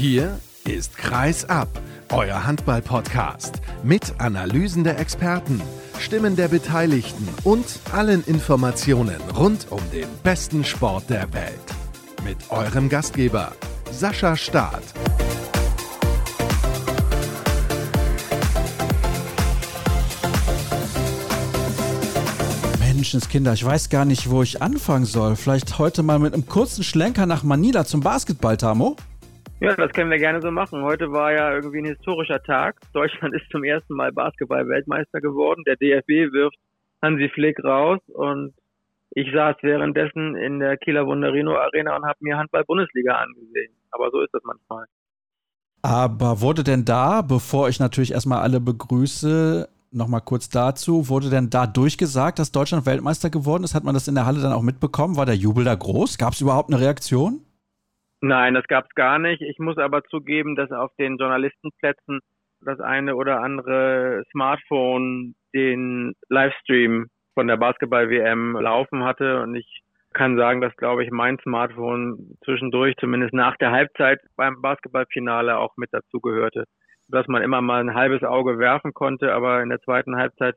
Hier ist Kreis ab, euer Handball-Podcast mit Analysen der Experten, Stimmen der Beteiligten und allen Informationen rund um den besten Sport der Welt. Mit eurem Gastgeber Sascha Staat. Menschenskinder, ich weiß gar nicht, wo ich anfangen soll. Vielleicht heute mal mit einem kurzen Schlenker nach Manila zum Basketball, Tamo? Ja, das können wir gerne so machen. Heute war ja irgendwie ein historischer Tag. Deutschland ist zum ersten Mal Basketball-Weltmeister geworden. Der DFB wirft Hansi Flick raus und ich saß währenddessen in der Kieler Wunderino Arena und habe mir Handball-Bundesliga angesehen. Aber so ist das manchmal. Aber wurde denn da, bevor ich natürlich erstmal alle begrüße, Nochmal kurz dazu. Wurde denn da durchgesagt, dass Deutschland Weltmeister geworden ist? Hat man das in der Halle dann auch mitbekommen? War der Jubel da groß? Gab es überhaupt eine Reaktion? Nein, das gab es gar nicht. Ich muss aber zugeben, dass auf den Journalistenplätzen das eine oder andere Smartphone den Livestream von der Basketball-WM laufen hatte. Und ich kann sagen, dass, glaube ich, mein Smartphone zwischendurch, zumindest nach der Halbzeit beim Basketballfinale, auch mit dazugehörte dass man immer mal ein halbes Auge werfen konnte, aber in der zweiten Halbzeit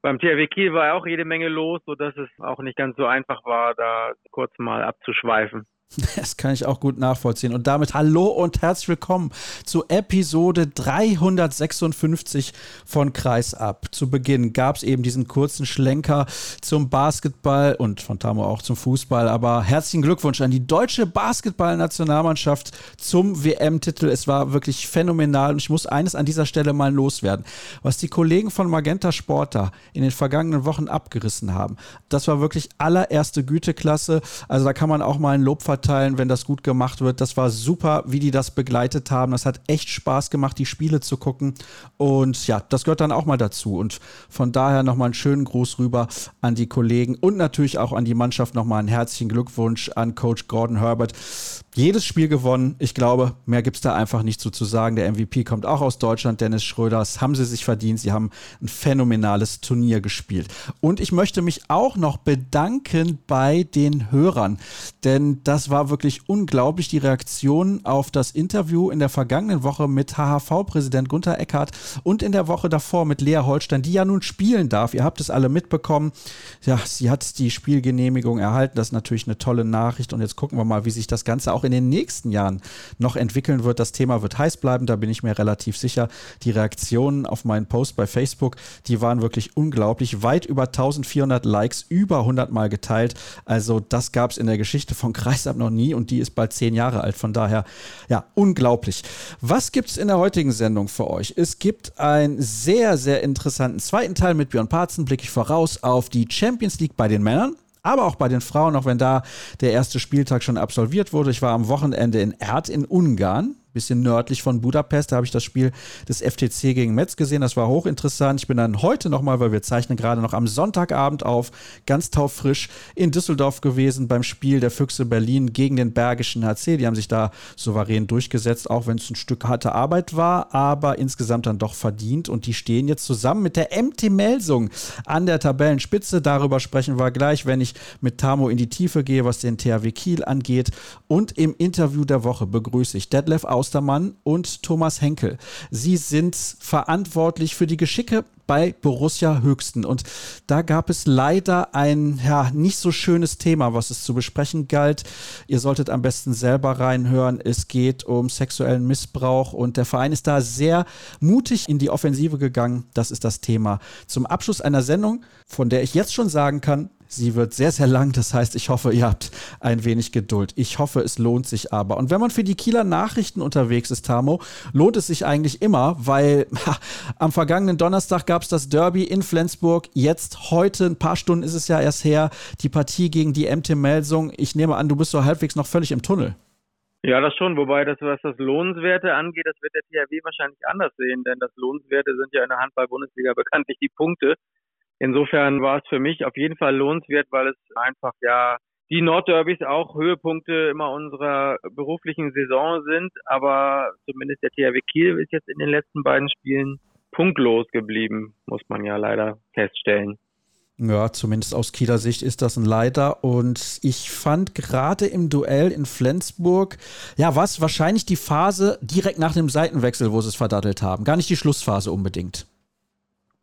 beim THW Kiel war auch jede Menge los, sodass es auch nicht ganz so einfach war, da kurz mal abzuschweifen. Das kann ich auch gut nachvollziehen. Und damit hallo und herzlich willkommen zu Episode 356 von Kreis ab. Zu Beginn gab es eben diesen kurzen Schlenker zum Basketball und von Tamo auch zum Fußball. Aber herzlichen Glückwunsch an die deutsche Basketballnationalmannschaft zum WM-Titel. Es war wirklich phänomenal und ich muss eines an dieser Stelle mal loswerden. Was die Kollegen von Magenta Sport da in den vergangenen Wochen abgerissen haben, das war wirklich allererste Güteklasse. Also da kann man auch mal ein Lob verteilen verteilen, wenn das gut gemacht wird. Das war super, wie die das begleitet haben. Das hat echt Spaß gemacht, die Spiele zu gucken. Und ja, das gehört dann auch mal dazu. Und von daher nochmal einen schönen Gruß rüber an die Kollegen und natürlich auch an die Mannschaft nochmal einen herzlichen Glückwunsch an Coach Gordon Herbert jedes Spiel gewonnen. Ich glaube, mehr gibt es da einfach nicht so zu sagen. Der MVP kommt auch aus Deutschland, Dennis Schröder. Haben sie sich verdient. Sie haben ein phänomenales Turnier gespielt. Und ich möchte mich auch noch bedanken bei den Hörern, denn das war wirklich unglaublich, die Reaktion auf das Interview in der vergangenen Woche mit HHV-Präsident Gunther Eckhardt und in der Woche davor mit Lea Holstein, die ja nun spielen darf. Ihr habt es alle mitbekommen. Ja, sie hat die Spielgenehmigung erhalten. Das ist natürlich eine tolle Nachricht. Und jetzt gucken wir mal, wie sich das Ganze auch in den nächsten Jahren noch entwickeln wird. Das Thema wird heiß bleiben, da bin ich mir relativ sicher. Die Reaktionen auf meinen Post bei Facebook, die waren wirklich unglaublich. Weit über 1400 Likes, über 100 Mal geteilt. Also das gab es in der Geschichte von Kreisab noch nie und die ist bald zehn Jahre alt. Von daher, ja, unglaublich. Was gibt es in der heutigen Sendung für euch? Es gibt einen sehr, sehr interessanten zweiten Teil mit Björn Parzen. Blicke ich voraus auf die Champions League bei den Männern aber auch bei den Frauen, auch wenn da der erste Spieltag schon absolviert wurde. Ich war am Wochenende in Erd in Ungarn bisschen nördlich von Budapest. Da habe ich das Spiel des FTC gegen Metz gesehen. Das war hochinteressant. Ich bin dann heute nochmal, weil wir zeichnen gerade noch am Sonntagabend auf, ganz taufrisch in Düsseldorf gewesen beim Spiel der Füchse Berlin gegen den Bergischen HC. Die haben sich da souverän durchgesetzt, auch wenn es ein Stück harte Arbeit war, aber insgesamt dann doch verdient. Und die stehen jetzt zusammen mit der MT Melsung an der Tabellenspitze. Darüber sprechen wir gleich, wenn ich mit Tamo in die Tiefe gehe, was den THW Kiel angeht. Und im Interview der Woche begrüße ich Detlef aus Ostermann und Thomas Henkel. Sie sind verantwortlich für die Geschicke bei Borussia Höchsten. Und da gab es leider ein ja, nicht so schönes Thema, was es zu besprechen galt. Ihr solltet am besten selber reinhören. Es geht um sexuellen Missbrauch und der Verein ist da sehr mutig in die Offensive gegangen. Das ist das Thema. Zum Abschluss einer Sendung, von der ich jetzt schon sagen kann, Sie wird sehr, sehr lang. Das heißt, ich hoffe, ihr habt ein wenig Geduld. Ich hoffe, es lohnt sich aber. Und wenn man für die Kieler Nachrichten unterwegs ist, Tamo, lohnt es sich eigentlich immer, weil ha, am vergangenen Donnerstag gab es das Derby in Flensburg. Jetzt, heute, ein paar Stunden ist es ja erst her, die Partie gegen die MT Melsung. Ich nehme an, du bist so halbwegs noch völlig im Tunnel. Ja, das schon. Wobei, das, was das Lohnenswerte angeht, das wird der THW wahrscheinlich anders sehen, denn das Lohnenswerte sind ja in der Handball-Bundesliga bekanntlich die Punkte. Insofern war es für mich auf jeden Fall lohnenswert, weil es einfach ja die Nordderbys auch Höhepunkte immer unserer beruflichen Saison sind, aber zumindest der THW Kiel ist jetzt in den letzten beiden Spielen punktlos geblieben, muss man ja leider feststellen. Ja, zumindest aus Kieler Sicht ist das ein Leider. Und ich fand gerade im Duell in Flensburg, ja, was wahrscheinlich die Phase direkt nach dem Seitenwechsel, wo sie es verdattelt haben. Gar nicht die Schlussphase unbedingt.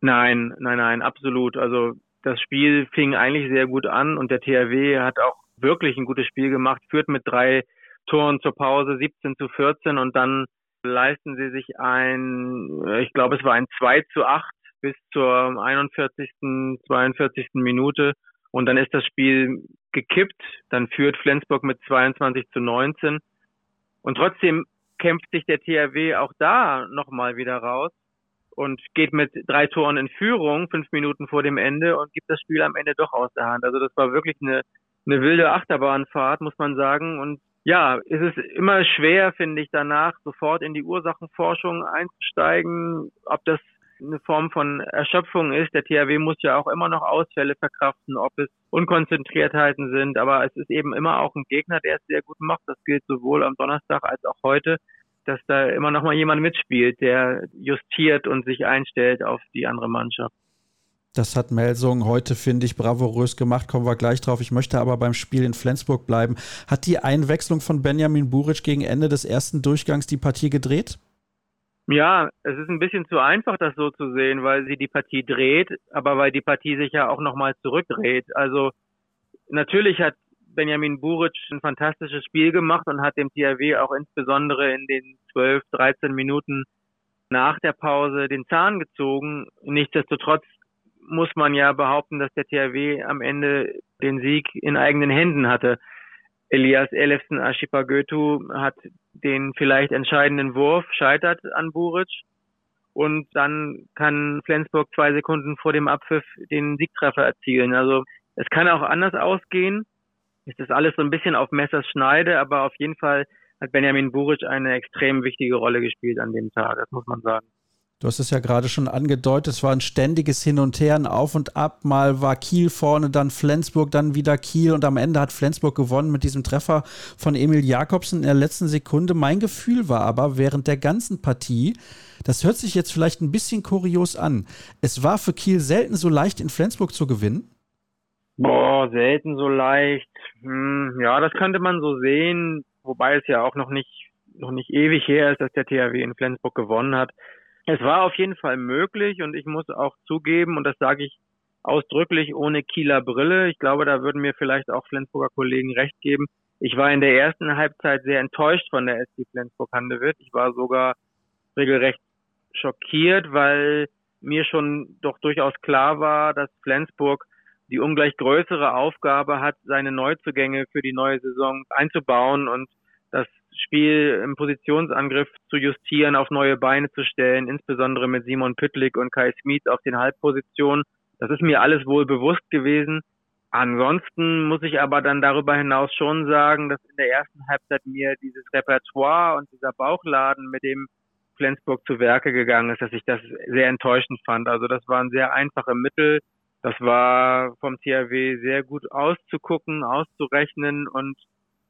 Nein, nein, nein, absolut. Also das Spiel fing eigentlich sehr gut an und der THW hat auch wirklich ein gutes Spiel gemacht, führt mit drei Toren zur Pause 17 zu 14 und dann leisten sie sich ein, ich glaube es war ein 2 zu 8 bis zur 41., 42. Minute und dann ist das Spiel gekippt, dann führt Flensburg mit 22 zu 19 und trotzdem kämpft sich der THW auch da nochmal wieder raus und geht mit drei Toren in Führung, fünf Minuten vor dem Ende und gibt das Spiel am Ende doch aus der Hand. Also das war wirklich eine, eine wilde Achterbahnfahrt, muss man sagen. Und ja, es ist immer schwer, finde ich, danach sofort in die Ursachenforschung einzusteigen, ob das eine Form von Erschöpfung ist. Der THW muss ja auch immer noch Ausfälle verkraften, ob es Unkonzentriertheiten sind, aber es ist eben immer auch ein Gegner, der es sehr gut macht. Das gilt sowohl am Donnerstag als auch heute dass da immer noch mal jemand mitspielt, der justiert und sich einstellt auf die andere Mannschaft. Das hat Melsung heute, finde ich, bravourös gemacht. Kommen wir gleich drauf. Ich möchte aber beim Spiel in Flensburg bleiben. Hat die Einwechslung von Benjamin Buric gegen Ende des ersten Durchgangs die Partie gedreht? Ja, es ist ein bisschen zu einfach, das so zu sehen, weil sie die Partie dreht, aber weil die Partie sich ja auch nochmal zurückdreht. Also natürlich hat Benjamin Buric ein fantastisches Spiel gemacht und hat dem THW auch insbesondere in den 12, 13 Minuten nach der Pause den Zahn gezogen. Nichtsdestotrotz muss man ja behaupten, dass der THW am Ende den Sieg in eigenen Händen hatte. Elias Elefsen Ashipagötu hat den vielleicht entscheidenden Wurf, scheitert an Buric und dann kann Flensburg zwei Sekunden vor dem Abpfiff den Siegtreffer erzielen. Also es kann auch anders ausgehen ist das alles so ein bisschen auf Messers Schneide, aber auf jeden Fall hat Benjamin Buric eine extrem wichtige Rolle gespielt an dem Tag, das muss man sagen. Du hast es ja gerade schon angedeutet, es war ein ständiges Hin und Her, ein Auf und Ab. Mal war Kiel vorne, dann Flensburg, dann wieder Kiel und am Ende hat Flensburg gewonnen mit diesem Treffer von Emil Jakobsen in der letzten Sekunde. Mein Gefühl war aber während der ganzen Partie, das hört sich jetzt vielleicht ein bisschen kurios an, es war für Kiel selten so leicht in Flensburg zu gewinnen. Boah, selten so leicht. Hm, ja, das könnte man so sehen, wobei es ja auch noch nicht, noch nicht ewig her ist, dass der THW in Flensburg gewonnen hat. Es war auf jeden Fall möglich und ich muss auch zugeben, und das sage ich ausdrücklich ohne Kieler Brille, ich glaube, da würden mir vielleicht auch Flensburger Kollegen recht geben. Ich war in der ersten Halbzeit sehr enttäuscht von der SC Flensburg-Handewitt. Ich war sogar regelrecht schockiert, weil mir schon doch durchaus klar war, dass Flensburg die ungleich größere Aufgabe hat, seine Neuzugänge für die neue Saison einzubauen und das Spiel im Positionsangriff zu justieren, auf neue Beine zu stellen, insbesondere mit Simon Püttlik und Kai Smith auf den Halbpositionen. Das ist mir alles wohl bewusst gewesen. Ansonsten muss ich aber dann darüber hinaus schon sagen, dass in der ersten Halbzeit mir dieses Repertoire und dieser Bauchladen, mit dem Flensburg zu Werke gegangen ist, dass ich das sehr enttäuschend fand. Also das waren sehr einfache Mittel, das war vom THW sehr gut auszugucken, auszurechnen und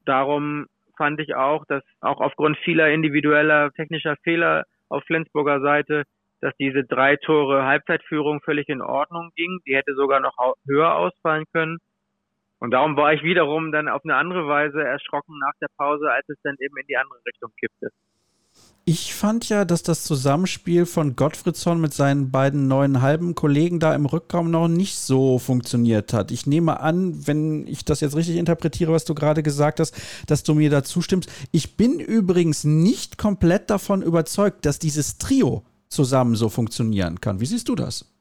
darum fand ich auch, dass auch aufgrund vieler individueller technischer Fehler auf Flensburger Seite, dass diese drei Tore Halbzeitführung völlig in Ordnung ging. Die hätte sogar noch höher ausfallen können. Und darum war ich wiederum dann auf eine andere Weise erschrocken nach der Pause, als es dann eben in die andere Richtung kippte. Ich fand ja, dass das Zusammenspiel von Gottfriedsson mit seinen beiden neuen halben Kollegen da im Rückraum noch nicht so funktioniert hat. Ich nehme an, wenn ich das jetzt richtig interpretiere, was du gerade gesagt hast, dass du mir da zustimmst. Ich bin übrigens nicht komplett davon überzeugt, dass dieses Trio zusammen so funktionieren kann. Wie siehst du das?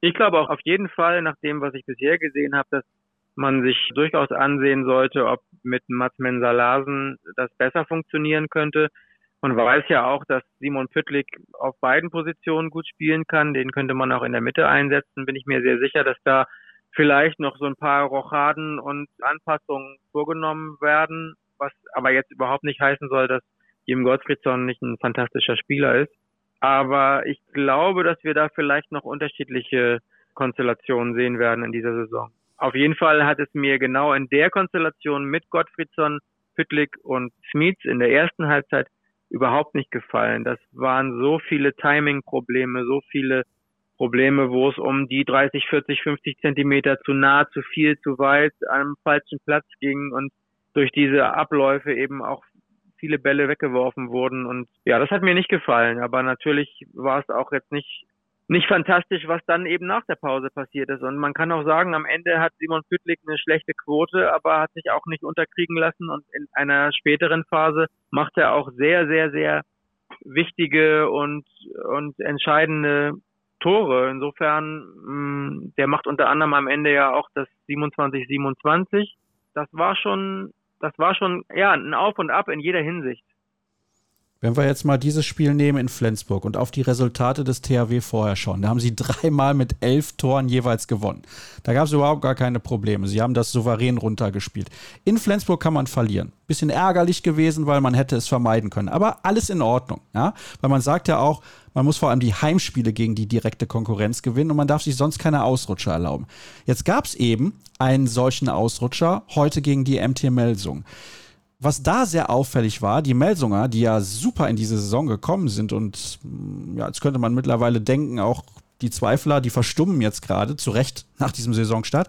Ich glaube auch auf jeden Fall, nach dem, was ich bisher gesehen habe, dass man sich durchaus ansehen sollte, ob mit Mats Mensalasen das besser funktionieren könnte. Man weiß ja auch, dass Simon Püttlik auf beiden Positionen gut spielen kann. Den könnte man auch in der Mitte einsetzen. Bin ich mir sehr sicher, dass da vielleicht noch so ein paar Rochaden und Anpassungen vorgenommen werden, was aber jetzt überhaupt nicht heißen soll, dass Jim Gottfriedson nicht ein fantastischer Spieler ist. Aber ich glaube, dass wir da vielleicht noch unterschiedliche Konstellationen sehen werden in dieser Saison. Auf jeden Fall hat es mir genau in der Konstellation mit Gottfriedson, Püttlik und Smits in der ersten Halbzeit überhaupt nicht gefallen. Das waren so viele Timing-Probleme, so viele Probleme, wo es um die 30, 40, 50 Zentimeter zu nah, zu viel, zu weit, am falschen Platz ging und durch diese Abläufe eben auch viele Bälle weggeworfen wurden. Und ja, das hat mir nicht gefallen. Aber natürlich war es auch jetzt nicht nicht fantastisch, was dann eben nach der Pause passiert ist. Und man kann auch sagen, am Ende hat Simon Püttlik eine schlechte Quote, aber hat sich auch nicht unterkriegen lassen. Und in einer späteren Phase macht er auch sehr, sehr, sehr wichtige und, und entscheidende Tore. Insofern, mh, mm, der macht unter anderem am Ende ja auch das 27-27. Das war schon, das war schon, ja, ein Auf und Ab in jeder Hinsicht. Wenn wir jetzt mal dieses Spiel nehmen in Flensburg und auf die Resultate des THW vorher schauen, da haben sie dreimal mit elf Toren jeweils gewonnen. Da gab es überhaupt gar keine Probleme. Sie haben das souverän runtergespielt. In Flensburg kann man verlieren. Bisschen ärgerlich gewesen, weil man hätte es vermeiden können. Aber alles in Ordnung. Ja? Weil man sagt ja auch, man muss vor allem die Heimspiele gegen die direkte Konkurrenz gewinnen und man darf sich sonst keine Ausrutscher erlauben. Jetzt gab es eben einen solchen Ausrutscher heute gegen die MT Melsung was da sehr auffällig war, die Melsunger, die ja super in diese Saison gekommen sind und ja, jetzt könnte man mittlerweile denken, auch die Zweifler, die verstummen jetzt gerade, zu Recht nach diesem Saisonstart,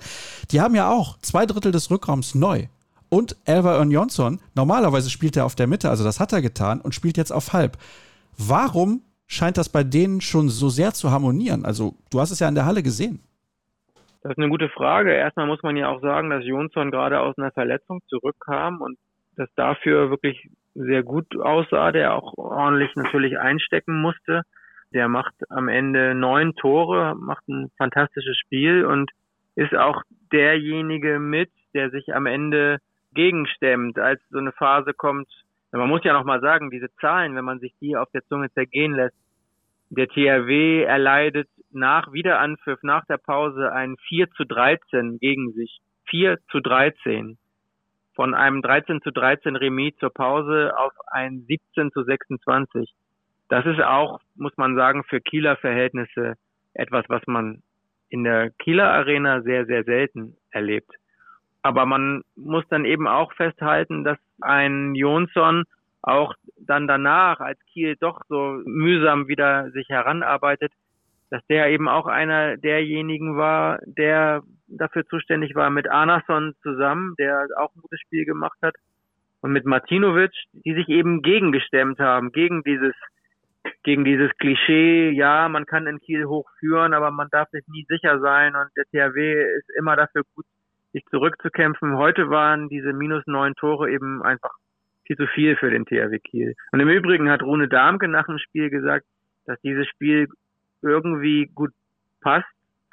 die haben ja auch zwei Drittel des Rückraums neu. Und Elva Jonsson, normalerweise spielt er auf der Mitte, also das hat er getan und spielt jetzt auf halb. Warum scheint das bei denen schon so sehr zu harmonieren? Also, du hast es ja in der Halle gesehen. Das ist eine gute Frage. Erstmal muss man ja auch sagen, dass Jonsson gerade aus einer Verletzung zurückkam und das dafür wirklich sehr gut aussah, der auch ordentlich natürlich einstecken musste. Der macht am Ende neun Tore, macht ein fantastisches Spiel und ist auch derjenige mit, der sich am Ende gegenstemmt, als so eine Phase kommt. Man muss ja noch mal sagen, diese Zahlen, wenn man sich die auf der Zunge zergehen lässt, der THW erleidet nach Wiederanpfiff, nach der Pause ein 4 zu 13 gegen sich. 4 zu 13 von einem 13 zu 13 Remis zur Pause auf ein 17 zu 26. Das ist auch, muss man sagen, für Kieler Verhältnisse etwas, was man in der Kieler Arena sehr, sehr selten erlebt. Aber man muss dann eben auch festhalten, dass ein Jonsson auch dann danach, als Kiel doch so mühsam wieder sich heranarbeitet, dass der eben auch einer derjenigen war, der dafür zuständig war mit Arnason zusammen, der auch ein gutes Spiel gemacht hat, und mit Martinovic, die sich eben gegengestemmt haben, gegen dieses, gegen dieses Klischee, ja, man kann in Kiel hochführen, aber man darf sich nie sicher sein und der THW ist immer dafür gut, sich zurückzukämpfen. Heute waren diese minus neun Tore eben einfach viel zu viel für den THW Kiel. Und im Übrigen hat Rune Darmke nach dem Spiel gesagt, dass dieses Spiel irgendwie gut passt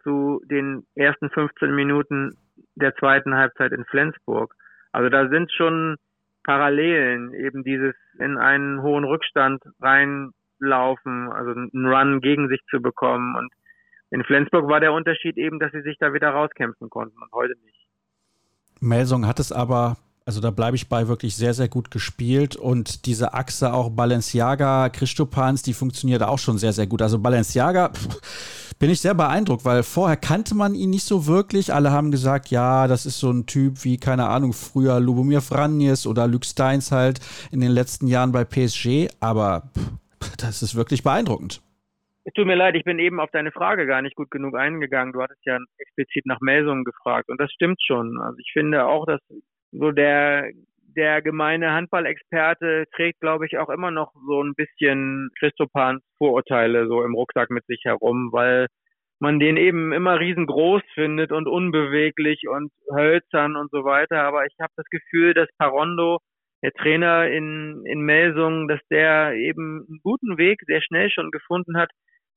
zu den ersten 15 Minuten der zweiten Halbzeit in Flensburg. Also da sind schon Parallelen, eben dieses in einen hohen Rückstand reinlaufen, also einen Run gegen sich zu bekommen. Und in Flensburg war der Unterschied eben, dass sie sich da wieder rauskämpfen konnten und heute nicht. Melsung hat es aber also da bleibe ich bei wirklich sehr, sehr gut gespielt. Und diese Achse auch Balenciaga, Christopans, die funktioniert auch schon sehr, sehr gut. Also Balenciaga pff, bin ich sehr beeindruckt, weil vorher kannte man ihn nicht so wirklich. Alle haben gesagt, ja, das ist so ein Typ wie, keine Ahnung, früher Lubomir Franjes oder Luke Steins halt in den letzten Jahren bei PSG. Aber pff, das ist wirklich beeindruckend. Es tut mir leid, ich bin eben auf deine Frage gar nicht gut genug eingegangen. Du hattest ja explizit nach Melsungen gefragt und das stimmt schon. Also ich finde auch, dass so der der gemeine Handballexperte trägt, glaube ich, auch immer noch so ein bisschen Christopans Vorurteile so im Rucksack mit sich herum, weil man den eben immer riesengroß findet und unbeweglich und hölzern und so weiter. Aber ich habe das Gefühl, dass Parondo, der Trainer in, in Melsungen, dass der eben einen guten Weg sehr schnell schon gefunden hat,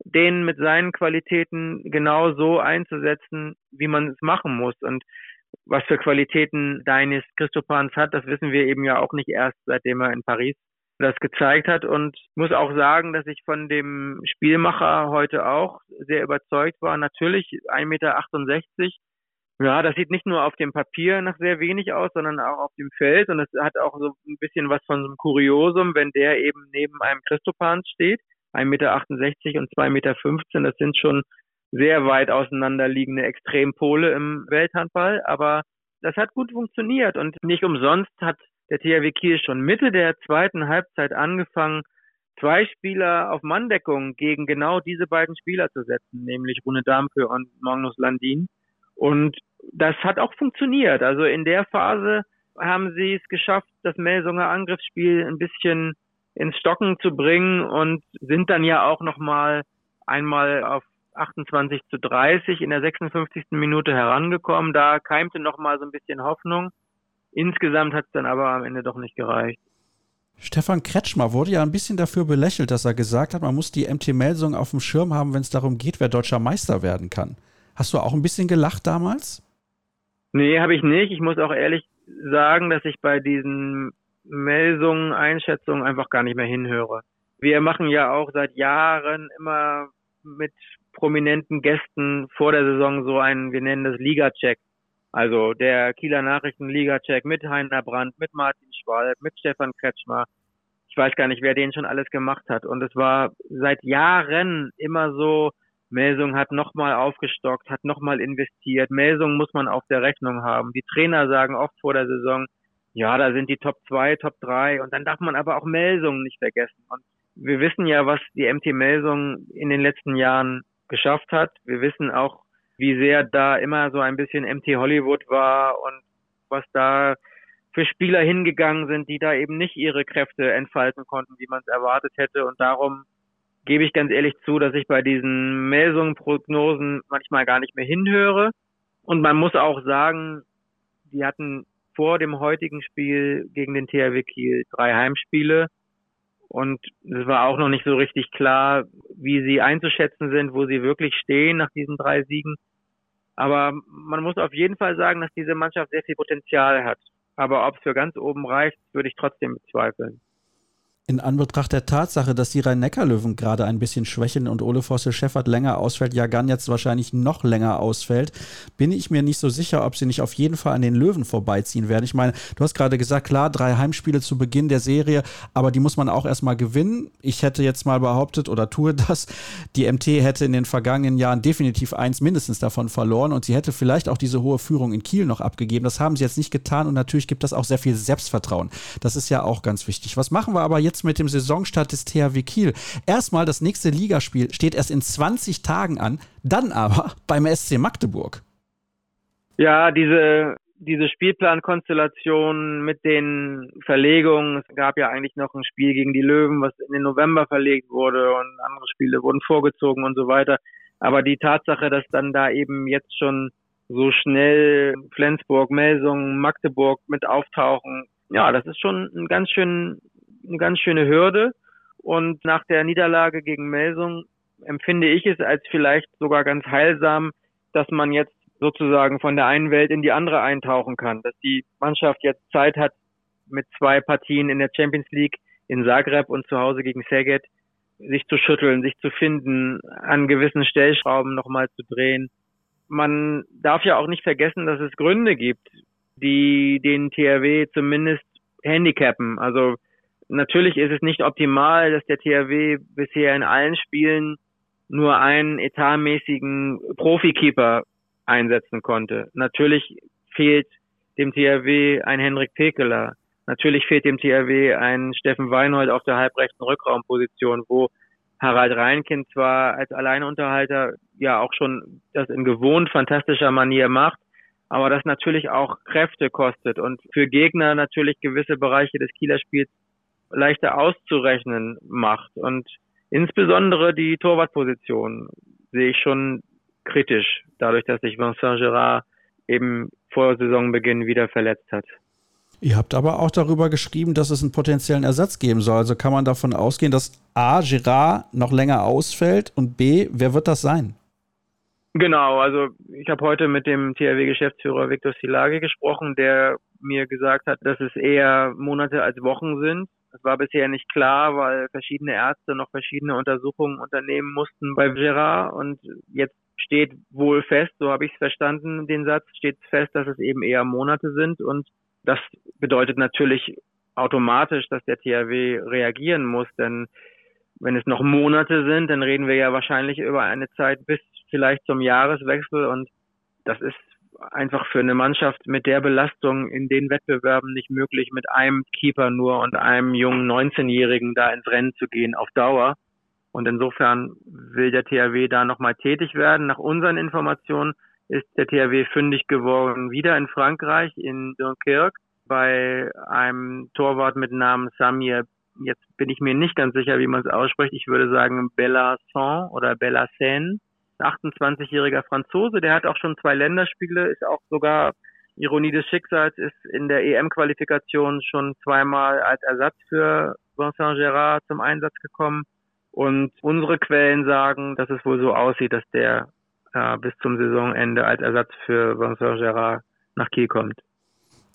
den mit seinen Qualitäten genau so einzusetzen, wie man es machen muss. Und was für Qualitäten Dainis Christopans hat, das wissen wir eben ja auch nicht erst, seitdem er in Paris das gezeigt hat und muss auch sagen, dass ich von dem Spielmacher heute auch sehr überzeugt war. Natürlich 1,68 Meter. Ja, das sieht nicht nur auf dem Papier nach sehr wenig aus, sondern auch auf dem Feld und es hat auch so ein bisschen was von so einem Kuriosum, wenn der eben neben einem Christopans steht. 1,68 Meter und 2,15 Meter, das sind schon sehr weit auseinanderliegende Extrempole im Welthandball, aber das hat gut funktioniert und nicht umsonst hat der THW Kiel schon Mitte der zweiten Halbzeit angefangen, zwei Spieler auf Manndeckung gegen genau diese beiden Spieler zu setzen, nämlich Rune Darmke und Magnus Landin. Und das hat auch funktioniert. Also in der Phase haben sie es geschafft, das Melsunger Angriffsspiel ein bisschen ins Stocken zu bringen und sind dann ja auch nochmal einmal auf 28 zu 30 in der 56. Minute herangekommen. Da keimte nochmal so ein bisschen Hoffnung. Insgesamt hat es dann aber am Ende doch nicht gereicht. Stefan Kretschmer wurde ja ein bisschen dafür belächelt, dass er gesagt hat, man muss die MT Melsung auf dem Schirm haben, wenn es darum geht, wer deutscher Meister werden kann. Hast du auch ein bisschen gelacht damals? Nee, habe ich nicht. Ich muss auch ehrlich sagen, dass ich bei diesen Melsungen, Einschätzungen einfach gar nicht mehr hinhöre. Wir machen ja auch seit Jahren immer mit prominenten Gästen vor der Saison so einen, wir nennen das Liga-Check. Also der Kieler Nachrichten Liga-Check mit Heiner Brandt, mit Martin Schwalb, mit Stefan Kretschmer. Ich weiß gar nicht, wer den schon alles gemacht hat. Und es war seit Jahren immer so, Melsung hat nochmal aufgestockt, hat nochmal investiert. Melsung muss man auf der Rechnung haben. Die Trainer sagen oft vor der Saison, ja, da sind die Top 2, Top 3 und dann darf man aber auch Melsung nicht vergessen. Und wir wissen ja, was die MT Melsung in den letzten Jahren geschafft hat. Wir wissen auch, wie sehr da immer so ein bisschen MT Hollywood war und was da für Spieler hingegangen sind, die da eben nicht ihre Kräfte entfalten konnten, wie man es erwartet hätte. Und darum gebe ich ganz ehrlich zu, dass ich bei diesen Melsungen-Prognosen manchmal gar nicht mehr hinhöre. Und man muss auch sagen, die hatten vor dem heutigen Spiel gegen den THW Kiel drei Heimspiele. Und es war auch noch nicht so richtig klar, wie sie einzuschätzen sind, wo sie wirklich stehen nach diesen drei Siegen. Aber man muss auf jeden Fall sagen, dass diese Mannschaft sehr viel Potenzial hat. Aber ob es für ganz oben reicht, würde ich trotzdem bezweifeln in Anbetracht der Tatsache, dass die Rhein-Neckar-Löwen gerade ein bisschen schwächeln und Ole Fossel Scheffert länger ausfällt, Jagan jetzt wahrscheinlich noch länger ausfällt, bin ich mir nicht so sicher, ob sie nicht auf jeden Fall an den Löwen vorbeiziehen werden. Ich meine, du hast gerade gesagt, klar, drei Heimspiele zu Beginn der Serie, aber die muss man auch erstmal gewinnen. Ich hätte jetzt mal behauptet oder tue das, die MT hätte in den vergangenen Jahren definitiv eins mindestens davon verloren und sie hätte vielleicht auch diese hohe Führung in Kiel noch abgegeben. Das haben sie jetzt nicht getan und natürlich gibt das auch sehr viel Selbstvertrauen. Das ist ja auch ganz wichtig. Was machen wir aber jetzt jetzt mit dem Saisonstart des THW Kiel. Erstmal das nächste Ligaspiel steht erst in 20 Tagen an, dann aber beim SC Magdeburg. Ja, diese diese Spielplankonstellation mit den Verlegungen, es gab ja eigentlich noch ein Spiel gegen die Löwen, was in den November verlegt wurde und andere Spiele wurden vorgezogen und so weiter. Aber die Tatsache, dass dann da eben jetzt schon so schnell Flensburg, Melsung, Magdeburg mit auftauchen, ja, das ist schon ein ganz schön eine ganz schöne Hürde. Und nach der Niederlage gegen Melsung empfinde ich es als vielleicht sogar ganz heilsam, dass man jetzt sozusagen von der einen Welt in die andere eintauchen kann, dass die Mannschaft jetzt Zeit hat, mit zwei Partien in der Champions League in Zagreb und zu Hause gegen Szeged sich zu schütteln, sich zu finden, an gewissen Stellschrauben nochmal zu drehen. Man darf ja auch nicht vergessen, dass es Gründe gibt, die den THW zumindest handicappen. Also Natürlich ist es nicht optimal, dass der THW bisher in allen Spielen nur einen etatmäßigen Profikeeper einsetzen konnte. Natürlich fehlt dem THW ein Henrik Pekeler. Natürlich fehlt dem THW ein Steffen Weinhold auf der halbrechten Rückraumposition, wo Harald Reinkind zwar als Alleinunterhalter ja auch schon das in gewohnt fantastischer Manier macht, aber das natürlich auch Kräfte kostet und für Gegner natürlich gewisse Bereiche des Kieler Spiels leichter auszurechnen macht. Und insbesondere die Torwartposition sehe ich schon kritisch, dadurch, dass sich Vincent Gerard eben vor Saisonbeginn wieder verletzt hat. Ihr habt aber auch darüber geschrieben, dass es einen potenziellen Ersatz geben soll. Also kann man davon ausgehen, dass A, Girard noch länger ausfällt und B, wer wird das sein? Genau, also ich habe heute mit dem THW-Geschäftsführer Viktor Silage gesprochen, der mir gesagt hat, dass es eher Monate als Wochen sind. Das war bisher nicht klar, weil verschiedene Ärzte noch verschiedene Untersuchungen unternehmen mussten bei Gerard. Und jetzt steht wohl fest, so habe ich es verstanden, den Satz, steht fest, dass es eben eher Monate sind. Und das bedeutet natürlich automatisch, dass der THW reagieren muss, denn wenn es noch Monate sind, dann reden wir ja wahrscheinlich über eine Zeit bis vielleicht zum Jahreswechsel. Und das ist einfach für eine Mannschaft mit der Belastung in den Wettbewerben nicht möglich, mit einem Keeper nur und einem jungen 19-Jährigen da ins Rennen zu gehen auf Dauer. Und insofern will der THW da nochmal tätig werden. Nach unseren Informationen ist der THW fündig geworden, wieder in Frankreich, in Dunkirk, bei einem Torwart mit Namen Samir. Jetzt bin ich mir nicht ganz sicher, wie man es ausspricht. Ich würde sagen Bellasson oder Bellassin. 28-jähriger Franzose, der hat auch schon zwei Länderspiele, ist auch sogar Ironie des Schicksals, ist in der EM-Qualifikation schon zweimal als Ersatz für Vincent Gérard zum Einsatz gekommen. Und unsere Quellen sagen, dass es wohl so aussieht, dass der äh, bis zum Saisonende als Ersatz für Vincent Gérard nach Kiel kommt.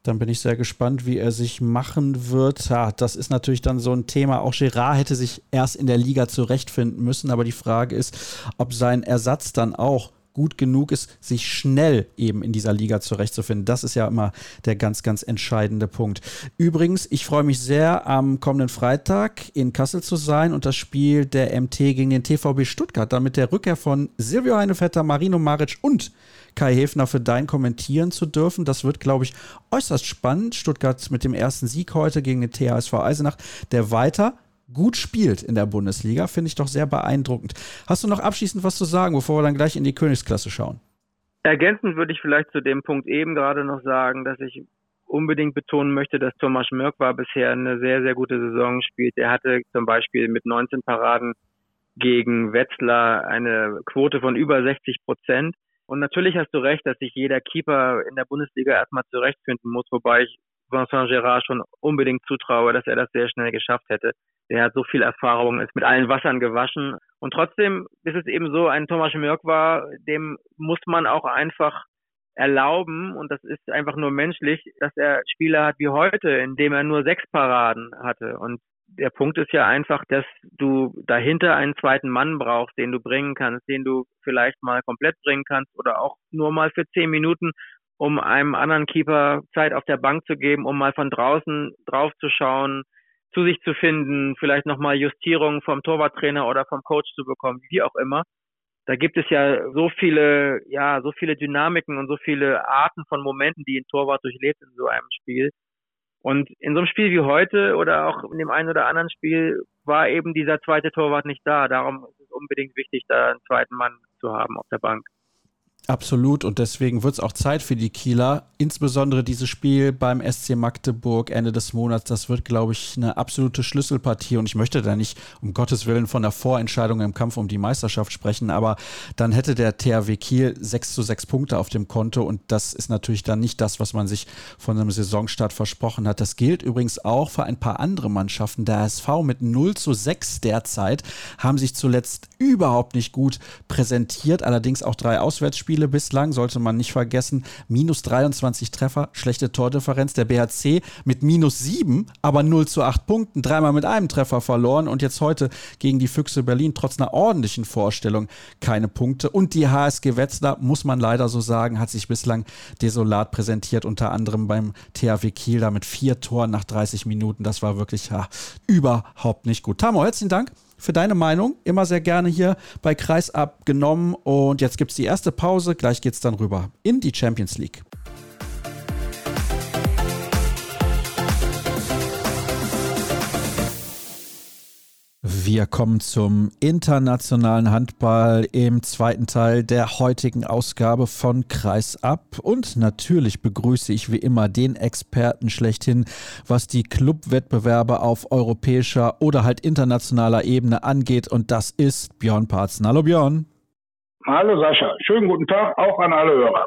Dann bin ich sehr gespannt, wie er sich machen wird. Ja, das ist natürlich dann so ein Thema. Auch Gerard hätte sich erst in der Liga zurechtfinden müssen, aber die Frage ist, ob sein Ersatz dann auch gut genug ist, sich schnell eben in dieser Liga zurechtzufinden. Das ist ja immer der ganz, ganz entscheidende Punkt. Übrigens, ich freue mich sehr, am kommenden Freitag in Kassel zu sein und das Spiel der MT gegen den TVB Stuttgart, dann mit der Rückkehr von Silvio Heinevetter, Marino Maric und Kai Häfner für dein kommentieren zu dürfen. Das wird, glaube ich, äußerst spannend. Stuttgart mit dem ersten Sieg heute gegen den THSV Eisenach, der weiter gut spielt in der Bundesliga, finde ich doch sehr beeindruckend. Hast du noch abschließend was zu sagen, bevor wir dann gleich in die Königsklasse schauen? Ergänzend würde ich vielleicht zu dem Punkt eben gerade noch sagen, dass ich unbedingt betonen möchte, dass Thomas Schmirk war bisher eine sehr, sehr gute Saison spielt. Er hatte zum Beispiel mit 19 Paraden gegen Wetzlar eine Quote von über 60 Prozent. Und natürlich hast du recht, dass sich jeder Keeper in der Bundesliga erstmal zurechtfinden muss, wobei ich Vincent Gérard schon unbedingt zutraue, dass er das sehr schnell geschafft hätte. Der hat so viel Erfahrung, ist mit allen Wassern gewaschen. Und trotzdem ist es eben so, ein Thomas Mörk war, dem muss man auch einfach erlauben, und das ist einfach nur menschlich, dass er Spieler hat wie heute, in dem er nur sechs Paraden hatte. Und der Punkt ist ja einfach, dass du dahinter einen zweiten Mann brauchst, den du bringen kannst, den du vielleicht mal komplett bringen kannst oder auch nur mal für zehn Minuten, um einem anderen Keeper Zeit auf der Bank zu geben, um mal von draußen drauf zu schauen, zu sich zu finden, vielleicht nochmal Justierungen vom Torwarttrainer oder vom Coach zu bekommen, wie auch immer. Da gibt es ja so viele, ja, so viele Dynamiken und so viele Arten von Momenten, die ein Torwart durchlebt in so einem Spiel. Und in so einem Spiel wie heute oder auch in dem einen oder anderen Spiel war eben dieser zweite Torwart nicht da. Darum ist es unbedingt wichtig, da einen zweiten Mann zu haben auf der Bank. Absolut und deswegen wird es auch Zeit für die Kieler. Insbesondere dieses Spiel beim SC Magdeburg Ende des Monats, das wird, glaube ich, eine absolute Schlüsselpartie und ich möchte da nicht um Gottes Willen von der Vorentscheidung im Kampf um die Meisterschaft sprechen, aber dann hätte der THW Kiel 6 zu 6 Punkte auf dem Konto und das ist natürlich dann nicht das, was man sich von einem Saisonstart versprochen hat. Das gilt übrigens auch für ein paar andere Mannschaften. Der SV mit 0 zu 6 derzeit haben sich zuletzt überhaupt nicht gut präsentiert, allerdings auch drei Auswärtsspiele Spiele bislang, sollte man nicht vergessen. Minus 23 Treffer, schlechte Tordifferenz. Der BHC mit minus 7, aber 0 zu 8 Punkten, dreimal mit einem Treffer verloren und jetzt heute gegen die Füchse Berlin trotz einer ordentlichen Vorstellung keine Punkte. Und die HSG Wetzlar, muss man leider so sagen, hat sich bislang desolat präsentiert, unter anderem beim THW Kiel da mit vier Toren nach 30 Minuten. Das war wirklich ja, überhaupt nicht gut. Tamo, herzlichen Dank für deine Meinung. Immer sehr gerne hier bei Kreisab genommen. Und jetzt gibt es die erste Pause. Gleich geht es dann rüber in die Champions League. Wir kommen zum internationalen Handball im zweiten Teil der heutigen Ausgabe von Kreis ab. Und natürlich begrüße ich wie immer den Experten schlechthin, was die Clubwettbewerbe auf europäischer oder halt internationaler Ebene angeht. Und das ist Björn Parzen. Hallo Björn. Hallo Sascha. Schönen guten Tag auch an alle Hörer.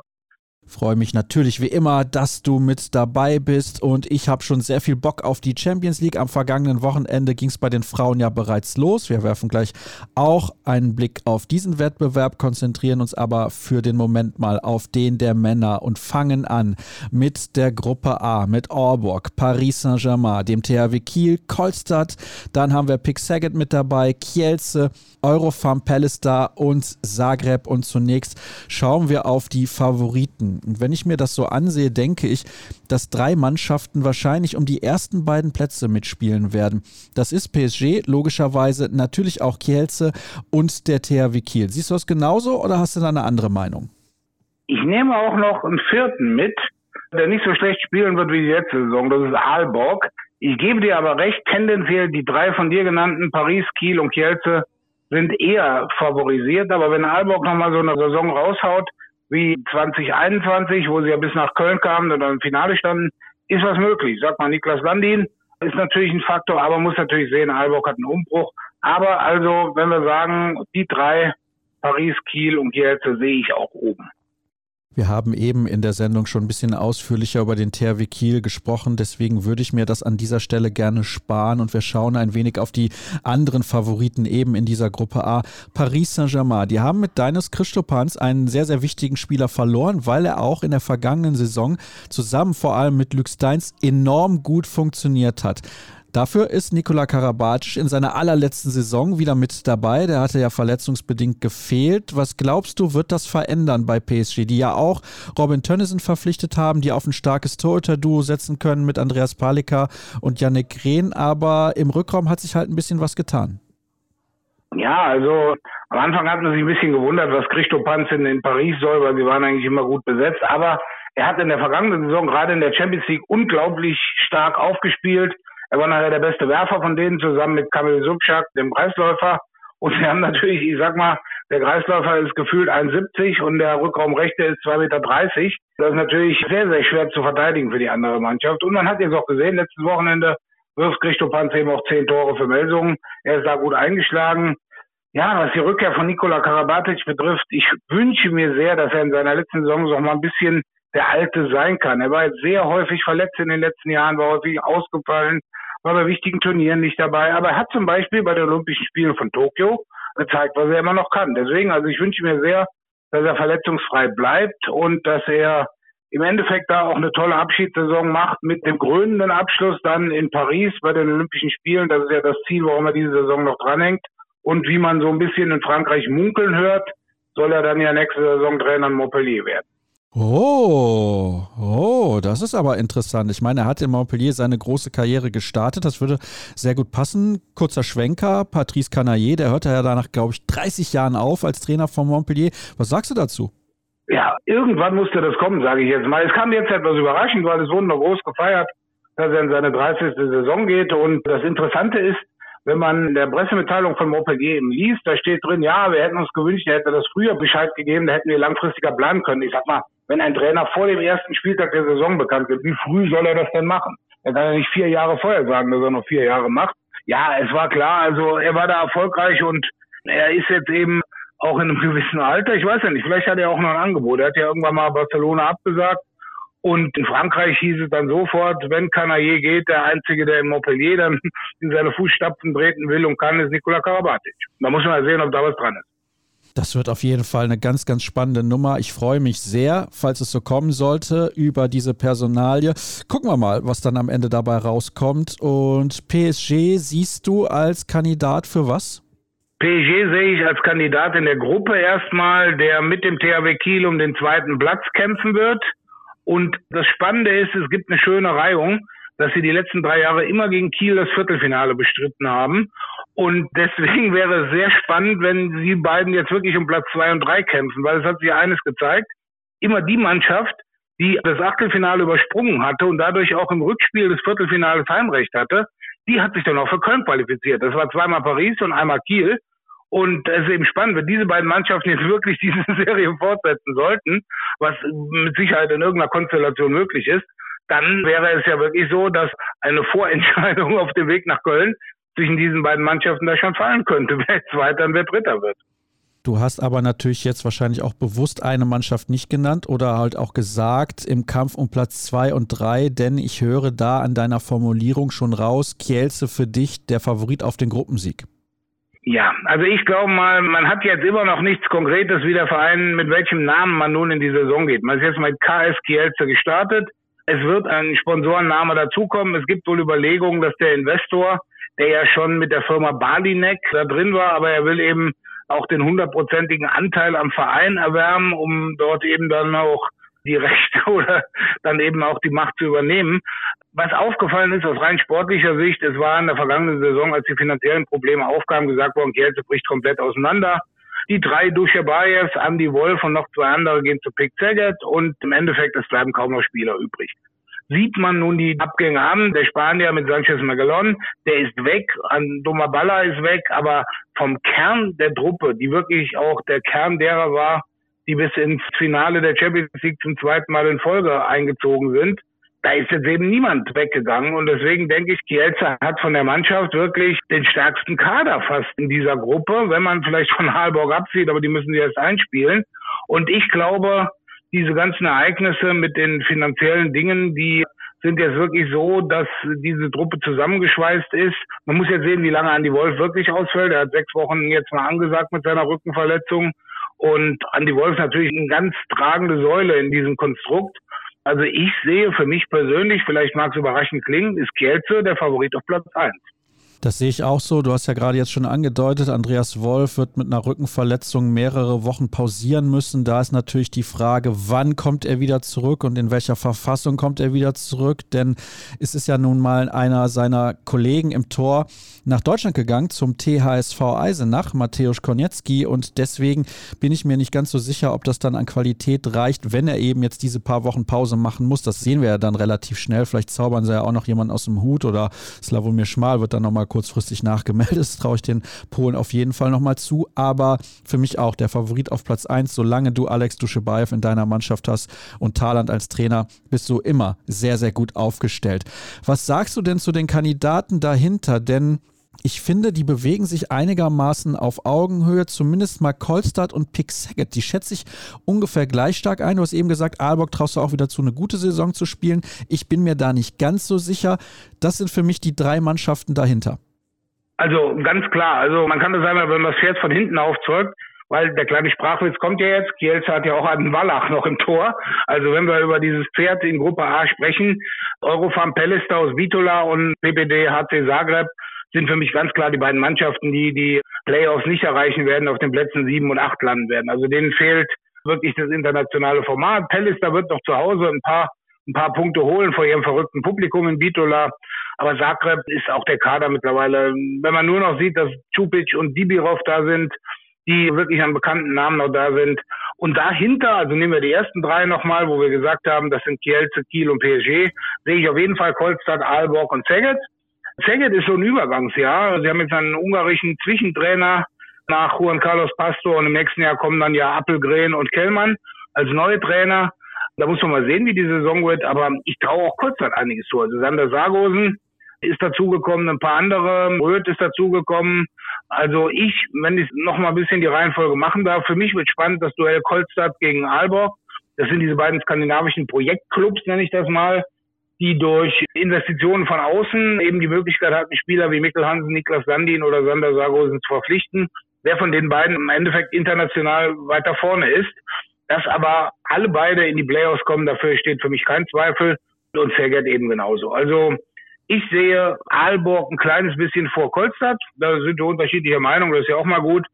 Freue mich natürlich wie immer, dass du mit dabei bist und ich habe schon sehr viel Bock auf die Champions League. Am vergangenen Wochenende ging es bei den Frauen ja bereits los. Wir werfen gleich auch einen Blick auf diesen Wettbewerb, konzentrieren uns aber für den Moment mal auf den der Männer und fangen an mit der Gruppe A, mit Orburg, Paris Saint-Germain, dem THW Kiel, Kolstadt, dann haben wir Pick Saget mit dabei, Kielce, Eurofarm Pallister und Zagreb und zunächst schauen wir auf die Favoriten. Und wenn ich mir das so ansehe, denke ich, dass drei Mannschaften wahrscheinlich um die ersten beiden Plätze mitspielen werden. Das ist PSG, logischerweise natürlich auch Kielce und der THW Kiel. Siehst du das genauso oder hast du da eine andere Meinung? Ich nehme auch noch einen vierten mit, der nicht so schlecht spielen wird wie die letzte Saison. Das ist Aalborg. Ich gebe dir aber recht, tendenziell die drei von dir genannten, Paris, Kiel und Kielce, sind eher favorisiert. Aber wenn Aalborg nochmal so eine Saison raushaut, wie 2021, wo sie ja bis nach Köln kamen und dann im Finale standen, ist was möglich. Sag mal, Niklas Landin ist natürlich ein Faktor, aber muss natürlich sehen, Aalborg hat einen Umbruch. Aber also, wenn wir sagen, die drei, Paris, Kiel und Kielce, sehe ich auch oben. Wir haben eben in der Sendung schon ein bisschen ausführlicher über den THW Kiel gesprochen, deswegen würde ich mir das an dieser Stelle gerne sparen und wir schauen ein wenig auf die anderen Favoriten eben in dieser Gruppe A. Paris Saint-Germain, die haben mit Deines Christopans einen sehr, sehr wichtigen Spieler verloren, weil er auch in der vergangenen Saison zusammen vor allem mit Luc Steins enorm gut funktioniert hat. Dafür ist Nikola Karabatic in seiner allerletzten Saison wieder mit dabei. Der hatte ja verletzungsbedingt gefehlt. Was glaubst du, wird das verändern bei PSG, die ja auch Robin Tönnissen verpflichtet haben, die auf ein starkes Torhüter-Duo setzen können mit Andreas Palika und Yannick Rehn, aber im Rückraum hat sich halt ein bisschen was getan. Ja, also am Anfang hat man sich ein bisschen gewundert, was Christo Panz in, in Paris soll, weil sie waren eigentlich immer gut besetzt. Aber er hat in der vergangenen Saison gerade in der Champions League unglaublich stark aufgespielt. Er war nachher der beste Werfer von denen, zusammen mit Kamil Subschak, dem Kreisläufer. Und sie haben natürlich, ich sag mal, der Kreisläufer ist gefühlt 1,70 und der Rückraumrechte ist 2,30 Meter. Das ist natürlich sehr, sehr schwer zu verteidigen für die andere Mannschaft. Und man hat jetzt auch gesehen, letztes Wochenende wirft Christopanz eben auch zehn Tore für Melsungen. Er ist da gut eingeschlagen. Ja, was die Rückkehr von Nikola Karabatic betrifft, ich wünsche mir sehr, dass er in seiner letzten Saison noch mal ein bisschen der Alte sein kann. Er war jetzt sehr häufig verletzt in den letzten Jahren, war häufig ausgefallen, war bei wichtigen Turnieren nicht dabei. Aber er hat zum Beispiel bei den Olympischen Spielen von Tokio gezeigt, was er immer noch kann. Deswegen, also ich wünsche mir sehr, dass er verletzungsfrei bleibt und dass er im Endeffekt da auch eine tolle Abschiedssaison macht mit dem krönenden Abschluss dann in Paris bei den Olympischen Spielen. Das ist ja das Ziel, warum er diese Saison noch dranhängt. Und wie man so ein bisschen in Frankreich munkeln hört, soll er dann ja nächste Saison Trainer in Montpellier werden. Oh, oh, das ist aber interessant. Ich meine, er hat in Montpellier seine große Karriere gestartet. Das würde sehr gut passen. Kurzer Schwenker, Patrice Canaillé, der hörte ja danach, glaube ich, 30 Jahren auf als Trainer von Montpellier. Was sagst du dazu? Ja, irgendwann musste das kommen, sage ich jetzt mal. Es kam jetzt etwas überraschend, weil es wurde noch groß gefeiert, dass er in seine 30. Saison geht. Und das Interessante ist, wenn man in der Pressemitteilung von Montpellier eben liest, da steht drin, ja, wir hätten uns gewünscht, er hätte das früher Bescheid gegeben, da hätten wir langfristiger planen können. Ich sag mal, wenn ein Trainer vor dem ersten Spieltag der Saison bekannt wird, wie früh soll er das denn machen? Er kann ja nicht vier Jahre vorher sagen, dass er noch vier Jahre macht. Ja, es war klar, also er war da erfolgreich und er ist jetzt eben auch in einem gewissen Alter. Ich weiß ja nicht, vielleicht hat er auch noch ein Angebot. Er hat ja irgendwann mal Barcelona abgesagt und in Frankreich hieß es dann sofort, wenn Canaillé geht, der Einzige, der in Montpellier dann in seine Fußstapfen treten will und kann, ist Nikola Karabatic. Da muss man mal sehen, ob da was dran ist. Das wird auf jeden Fall eine ganz, ganz spannende Nummer. Ich freue mich sehr, falls es so kommen sollte, über diese Personalie. Gucken wir mal, was dann am Ende dabei rauskommt. Und PSG siehst du als Kandidat für was? PSG sehe ich als Kandidat in der Gruppe erstmal, der mit dem THW Kiel um den zweiten Platz kämpfen wird. Und das Spannende ist, es gibt eine schöne Reihung, dass sie die letzten drei Jahre immer gegen Kiel das Viertelfinale bestritten haben. Und deswegen wäre es sehr spannend, wenn sie beiden jetzt wirklich um Platz zwei und drei kämpfen, weil es hat sich eines gezeigt. Immer die Mannschaft, die das Achtelfinale übersprungen hatte und dadurch auch im Rückspiel des Viertelfinales Heimrecht hatte, die hat sich dann auch für Köln qualifiziert. Das war zweimal Paris und einmal Kiel. Und es ist eben spannend, wenn diese beiden Mannschaften jetzt wirklich diese Serie fortsetzen sollten, was mit Sicherheit in irgendeiner Konstellation möglich ist, dann wäre es ja wirklich so, dass eine Vorentscheidung auf dem Weg nach Köln zwischen diesen beiden Mannschaften da schon fallen könnte, wer Zweiter und wer Dritter wird. Du hast aber natürlich jetzt wahrscheinlich auch bewusst eine Mannschaft nicht genannt oder halt auch gesagt im Kampf um Platz zwei und drei, denn ich höre da an deiner Formulierung schon raus, Kielce für dich der Favorit auf den Gruppensieg. Ja, also ich glaube mal, man hat jetzt immer noch nichts Konkretes, wie der Verein, mit welchem Namen man nun in die Saison geht. Man ist jetzt mit KS Kielce gestartet. Es wird ein Sponsorenname dazukommen. Es gibt wohl Überlegungen, dass der Investor, der ja schon mit der Firma Balinek da drin war, aber er will eben auch den hundertprozentigen Anteil am Verein erwärmen, um dort eben dann auch die Rechte oder dann eben auch die Macht zu übernehmen. Was aufgefallen ist aus rein sportlicher Sicht, es war in der vergangenen Saison, als die finanziellen Probleme aufkamen, gesagt worden, Kielce bricht komplett auseinander. Die drei Duschebayevs, Andy Wolf und noch zwei andere gehen zu Pick Saget und im Endeffekt, es bleiben kaum noch Spieler übrig sieht man nun die Abgänge an. Der Spanier mit Sanchez Magalon, der ist weg, an Domaballa ist weg, aber vom Kern der Truppe, die wirklich auch der Kern derer war, die bis ins Finale der Champions League zum zweiten Mal in Folge eingezogen sind, da ist jetzt eben niemand weggegangen und deswegen denke ich, Kielce hat von der Mannschaft wirklich den stärksten Kader fast in dieser Gruppe, wenn man vielleicht von Halborg absieht, aber die müssen sie erst einspielen. Und ich glaube, diese ganzen Ereignisse mit den finanziellen Dingen, die sind jetzt wirklich so, dass diese Truppe zusammengeschweißt ist. Man muss jetzt sehen, wie lange Andy Wolf wirklich ausfällt. Er hat sechs Wochen jetzt mal angesagt mit seiner Rückenverletzung. Und Andy Wolf ist natürlich eine ganz tragende Säule in diesem Konstrukt. Also ich sehe für mich persönlich, vielleicht mag es überraschend klingen, ist Kielce der Favorit auf Platz eins. Das sehe ich auch so. Du hast ja gerade jetzt schon angedeutet, Andreas Wolf wird mit einer Rückenverletzung mehrere Wochen pausieren müssen. Da ist natürlich die Frage, wann kommt er wieder zurück und in welcher Verfassung kommt er wieder zurück? Denn es ist ja nun mal einer seiner Kollegen im Tor nach Deutschland gegangen zum THSV Eisenach, Mateusz Konietzki. Und deswegen bin ich mir nicht ganz so sicher, ob das dann an Qualität reicht, wenn er eben jetzt diese paar Wochen Pause machen muss. Das sehen wir ja dann relativ schnell. Vielleicht zaubern sie ja auch noch jemanden aus dem Hut oder Slavomir Schmal wird dann nochmal kurzfristig nachgemeldet. Das traue ich den Polen auf jeden Fall nochmal zu. Aber für mich auch der Favorit auf Platz 1. Solange du Alex Duschebaev in deiner Mannschaft hast und Thailand als Trainer, bist du immer sehr, sehr gut aufgestellt. Was sagst du denn zu den Kandidaten dahinter? Denn ich finde, die bewegen sich einigermaßen auf Augenhöhe, zumindest mal Kolstadt und Pick Saget. Die schätze ich ungefähr gleich stark ein. Du hast eben gesagt, Aalborg traust du auch wieder zu, eine gute Saison zu spielen. Ich bin mir da nicht ganz so sicher. Das sind für mich die drei Mannschaften dahinter. Also ganz klar, also man kann das einmal, wenn man das Pferd von hinten aufzeugt, weil der kleine Sprachwitz kommt ja jetzt. Kielce hat ja auch einen Wallach noch im Tor. Also wenn wir über dieses Pferd in Gruppe A sprechen, Eurofarm Pellister aus Vitola und PPD HC Zagreb sind für mich ganz klar die beiden Mannschaften, die die Playoffs nicht erreichen werden, auf den Plätzen sieben und acht landen werden. Also denen fehlt wirklich das internationale Format. Pellister wird noch zu Hause ein paar ein paar Punkte holen vor ihrem verrückten Publikum in Bitola. Aber Zagreb ist auch der Kader mittlerweile. Wenn man nur noch sieht, dass Čupic und Dibirov da sind, die wirklich an bekannten Namen noch da sind. Und dahinter, also nehmen wir die ersten drei nochmal, wo wir gesagt haben, das sind Kielce, Kiel und PSG, sehe ich auf jeden Fall Kolstadt, Aalborg und Szeged. Szeged ist so ein Übergangsjahr. Sie haben jetzt einen ungarischen Zwischentrainer nach Juan Carlos Pastor und im nächsten Jahr kommen dann ja Appelgren und Kellmann als neue Trainer. Da muss man mal sehen, wie die Saison wird, aber ich traue auch Kurzzeit einiges zu. Also Sander Sargosen ist dazugekommen, ein paar andere, Röth ist dazugekommen. Also ich, wenn ich noch mal ein bisschen die Reihenfolge machen darf, für mich wird spannend das Duell Kolstadt gegen Aalborg. Das sind diese beiden skandinavischen Projektclubs, nenne ich das mal, die durch Investitionen von außen eben die Möglichkeit hatten, Spieler wie Mikkel Hansen, Niklas Sandin oder Sander Sargosen zu verpflichten. Wer von den beiden im Endeffekt international weiter vorne ist. Dass aber alle beide in die Playoffs kommen, dafür steht für mich kein Zweifel und Sergert eben genauso. Also ich sehe Aalborg ein kleines bisschen vor Kolstadt. Da sind wir unterschiedlicher Meinung, das ist ja auch mal gut.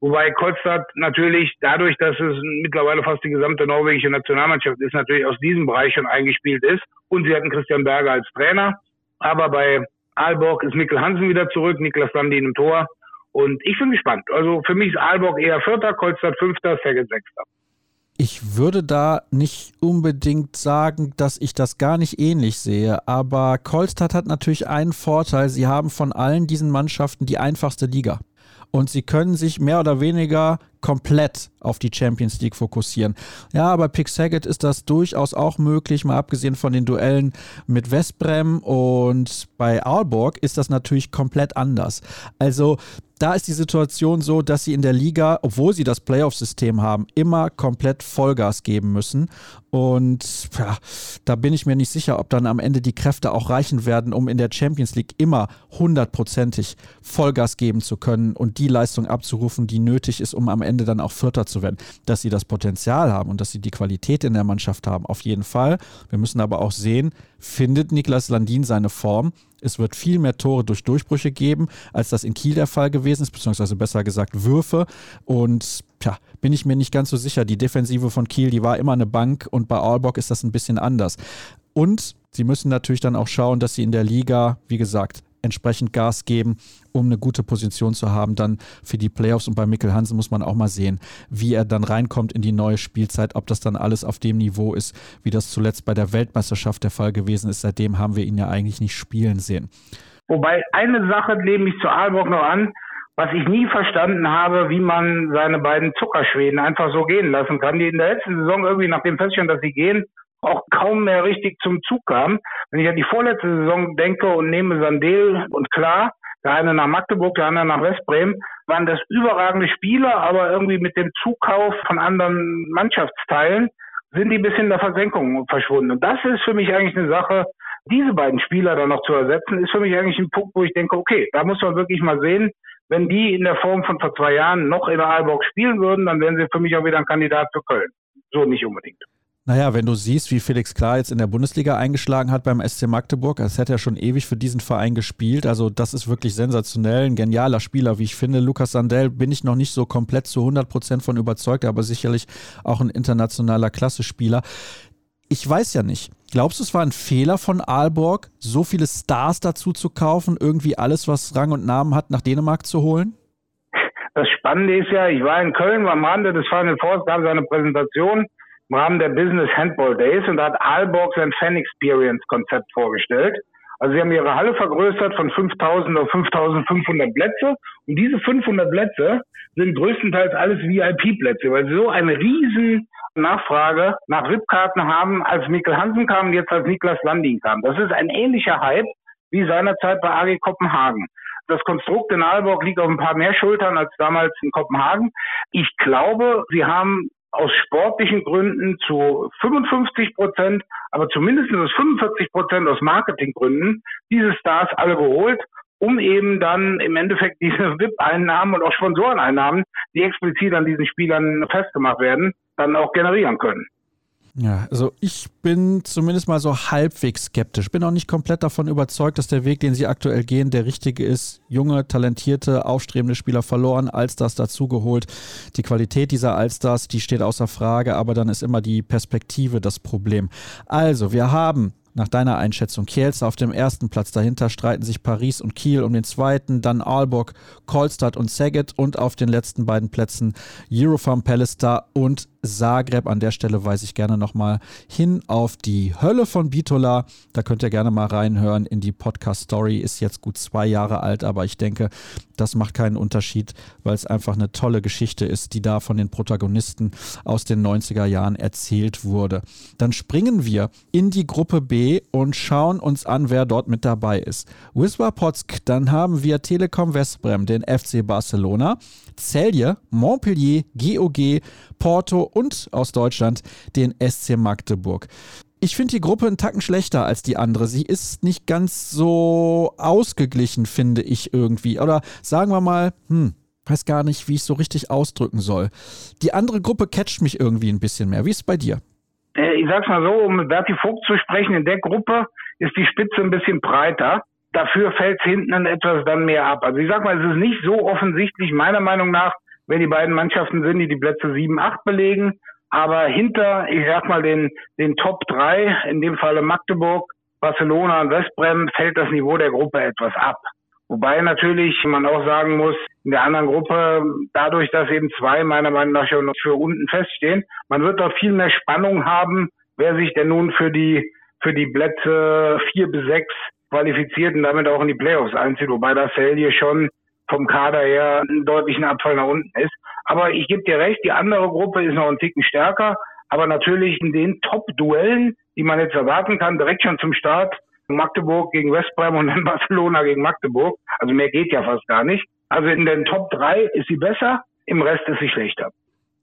Wobei Kolstadt natürlich dadurch, dass es mittlerweile fast die gesamte norwegische Nationalmannschaft ist, natürlich aus diesem Bereich schon eingespielt ist. Und sie hatten Christian Berger als Trainer. Aber bei Aalborg ist Mikkel Hansen wieder zurück, Niklas Landin im Tor. Und ich bin gespannt. Also für mich ist Aalborg eher Vierter, Kolstadt Fünfter, Saget Sechster. Ich würde da nicht unbedingt sagen, dass ich das gar nicht ähnlich sehe, aber Kolstadt hat natürlich einen Vorteil, sie haben von allen diesen Mannschaften die einfachste Liga. Und sie können sich mehr oder weniger komplett auf die Champions League fokussieren. Ja, bei Pick Saget ist das durchaus auch möglich, mal abgesehen von den Duellen mit Westbrem und bei Aalborg ist das natürlich komplett anders. Also da ist die Situation so, dass sie in der Liga, obwohl sie das Playoff-System haben, immer komplett Vollgas geben müssen. Und ja, da bin ich mir nicht sicher, ob dann am Ende die Kräfte auch reichen werden, um in der Champions League immer hundertprozentig Vollgas geben zu können und die Leistung abzurufen, die nötig ist, um am Ende dann auch Vierter zu werden. Dass sie das Potenzial haben und dass sie die Qualität in der Mannschaft haben, auf jeden Fall. Wir müssen aber auch sehen, findet Niklas Landin seine Form? Es wird viel mehr Tore durch Durchbrüche geben, als das in Kiel der Fall gewesen ist, beziehungsweise besser gesagt Würfe. Und ja, bin ich mir nicht ganz so sicher. Die Defensive von Kiel, die war immer eine Bank und bei Aalborg ist das ein bisschen anders. Und sie müssen natürlich dann auch schauen, dass sie in der Liga, wie gesagt, entsprechend Gas geben, um eine gute Position zu haben, dann für die Playoffs. Und bei Mikkel Hansen muss man auch mal sehen, wie er dann reinkommt in die neue Spielzeit, ob das dann alles auf dem Niveau ist, wie das zuletzt bei der Weltmeisterschaft der Fall gewesen ist. Seitdem haben wir ihn ja eigentlich nicht spielen sehen. Wobei eine Sache nehme ich zu Aalborg noch an, was ich nie verstanden habe, wie man seine beiden Zuckerschweden einfach so gehen lassen kann, die in der letzten Saison irgendwie nach dem Feststand, dass sie gehen, auch kaum mehr richtig zum Zug kamen. Wenn ich an die vorletzte Saison denke und nehme Sandel und Klar, der eine nach Magdeburg, der andere nach Westbremen, waren das überragende Spieler, aber irgendwie mit dem Zukauf von anderen Mannschaftsteilen sind die bis in der Versenkung verschwunden. Und das ist für mich eigentlich eine Sache, diese beiden Spieler dann noch zu ersetzen, ist für mich eigentlich ein Punkt, wo ich denke, okay, da muss man wirklich mal sehen, wenn die in der Form von vor zwei Jahren noch in der Aalborg spielen würden, dann wären sie für mich auch wieder ein Kandidat für Köln. So nicht unbedingt. Naja, wenn du siehst, wie Felix Klar jetzt in der Bundesliga eingeschlagen hat beim SC Magdeburg, als hätte er schon ewig für diesen Verein gespielt. Also das ist wirklich sensationell, ein genialer Spieler, wie ich finde. Lukas Sandell bin ich noch nicht so komplett zu 100 Prozent von überzeugt, aber sicherlich auch ein internationaler Klasse-Spieler. Ich weiß ja nicht. Glaubst du, es war ein Fehler von Aalborg, so viele Stars dazu zu kaufen, irgendwie alles, was Rang und Namen hat, nach Dänemark zu holen? Das Spannende ist ja, ich war in Köln am Rande des Final Fours, gab es eine Präsentation im Rahmen der Business Handball Days und da hat Aalborg sein Fan Experience Konzept vorgestellt. Also sie haben ihre Halle vergrößert von 5000 auf 5500 Plätze und diese 500 Plätze sind größtenteils alles VIP-Plätze, weil sie so eine riesen Nachfrage nach VIP-Karten haben, als Mikkel Hansen kam und jetzt als Niklas Landin kam. Das ist ein ähnlicher Hype wie seinerzeit bei AG Kopenhagen. Das Konstrukt in Aalborg liegt auf ein paar mehr Schultern als damals in Kopenhagen. Ich glaube, sie haben aus sportlichen Gründen zu 55 Prozent, aber zumindest aus 45 Prozent aus Marketinggründen diese Stars alle geholt, um eben dann im Endeffekt diese VIP-Einnahmen und auch Sponsoreneinnahmen, die explizit an diesen Spielern festgemacht werden, dann auch generieren können. Ja, also ich bin zumindest mal so halbwegs skeptisch. Bin auch nicht komplett davon überzeugt, dass der Weg, den sie aktuell gehen, der richtige ist. Junge, talentierte, aufstrebende Spieler verloren, Allstars dazugeholt. Die Qualität dieser Allstars, die steht außer Frage, aber dann ist immer die Perspektive das Problem. Also, wir haben nach deiner Einschätzung Kielce auf dem ersten Platz. Dahinter streiten sich Paris und Kiel um den zweiten, dann Aalborg, Kolstad und Saget und auf den letzten beiden Plätzen Eurofarm Pallister und Zagreb. An der Stelle weise ich gerne nochmal hin auf die Hölle von Bitola. Da könnt ihr gerne mal reinhören in die Podcast-Story. Ist jetzt gut zwei Jahre alt, aber ich denke, das macht keinen Unterschied, weil es einfach eine tolle Geschichte ist, die da von den Protagonisten aus den 90er Jahren erzählt wurde. Dann springen wir in die Gruppe B und schauen uns an, wer dort mit dabei ist. Wisła Potsk, dann haben wir Telekom Westbrem, den FC Barcelona, Celje, Montpellier, GOG, Porto und aus Deutschland den SC Magdeburg. Ich finde die Gruppe einen Tacken schlechter als die andere. Sie ist nicht ganz so ausgeglichen, finde ich irgendwie. Oder sagen wir mal, hm, weiß gar nicht, wie ich es so richtig ausdrücken soll. Die andere Gruppe catcht mich irgendwie ein bisschen mehr. Wie ist es bei dir? Äh, ich sag's mal so, um mit Berti Vogt zu sprechen, in der Gruppe ist die Spitze ein bisschen breiter. Dafür fällt hinten etwas dann mehr ab. Also ich sag mal, es ist nicht so offensichtlich, meiner Meinung nach, wer die beiden Mannschaften sind, die die Plätze 7, 8 belegen. Aber hinter, ich sag mal, den, den Top 3, in dem Falle Magdeburg, Barcelona und Westbrem, fällt das Niveau der Gruppe etwas ab. Wobei natürlich man auch sagen muss, in der anderen Gruppe, dadurch, dass eben zwei meiner Meinung nach schon für unten feststehen, man wird doch viel mehr Spannung haben, wer sich denn nun für die, für die Plätze vier bis sechs qualifiziert und damit auch in die Playoffs einzieht, wobei das hier schon vom Kader her einen deutlichen Abfall nach unten ist. Aber ich gebe dir recht, die andere Gruppe ist noch ein Ticken stärker. Aber natürlich in den Top-Duellen, die man jetzt erwarten kann, direkt schon zum Start, Magdeburg gegen Westbrem und dann Barcelona gegen Magdeburg. Also mehr geht ja fast gar nicht. Also in den Top 3 ist sie besser, im Rest ist sie schlechter.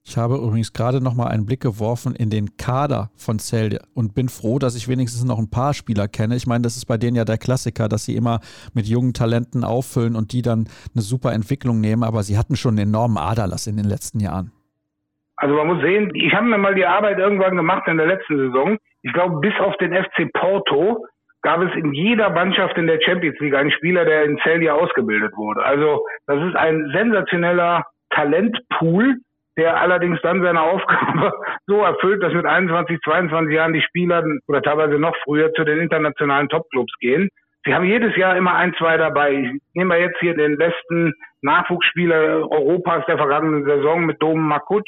Ich habe übrigens gerade noch mal einen Blick geworfen in den Kader von Celje und bin froh, dass ich wenigstens noch ein paar Spieler kenne. Ich meine, das ist bei denen ja der Klassiker, dass sie immer mit jungen Talenten auffüllen und die dann eine super Entwicklung nehmen. Aber sie hatten schon einen enormen Aderlass in den letzten Jahren. Also man muss sehen, ich habe mir mal die Arbeit irgendwann gemacht in der letzten Saison. Ich glaube, bis auf den FC Porto gab es in jeder Mannschaft in der Champions League einen Spieler, der in Celje ausgebildet wurde. Also das ist ein sensationeller Talentpool, der allerdings dann seine Aufgabe so erfüllt, dass mit 21, 22 Jahren die Spieler oder teilweise noch früher zu den internationalen Topclubs gehen. Sie haben jedes Jahr immer ein, zwei dabei. Nehmen wir jetzt hier den besten Nachwuchsspieler Europas der vergangenen Saison mit Dom Makuc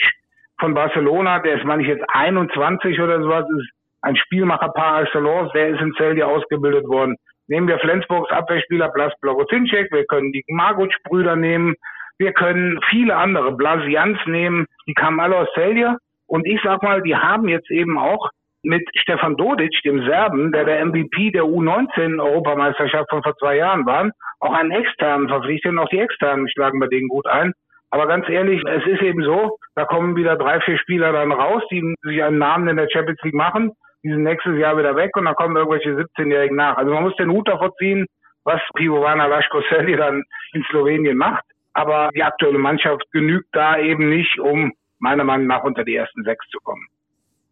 von Barcelona. Der ist, meine ich, jetzt 21 oder sowas. Ist ein Spielmacher par excellence. Der ist in Celje ausgebildet worden. Nehmen wir Flensburgs Abwehrspieler Blas Blagotinczek. Wir können die Maguc-Brüder nehmen. Wir können viele andere, Blasians nehmen. Die kamen alle aus Celje. Und ich sag mal, die haben jetzt eben auch mit Stefan Dodic, dem Serben, der der MVP der U19-Europameisterschaft von vor zwei Jahren war, auch einen externen verpflichtet und auch die externen schlagen bei denen gut ein. Aber ganz ehrlich, es ist eben so, da kommen wieder drei, vier Spieler dann raus, die sich einen Namen in der Champions League machen, die sind nächstes Jahr wieder weg und dann kommen irgendwelche 17-Jährigen nach. Also man muss den Hut davor ziehen, was Pivovana Laškoselli dann in Slowenien macht. Aber die aktuelle Mannschaft genügt da eben nicht, um meiner Meinung nach unter die ersten sechs zu kommen.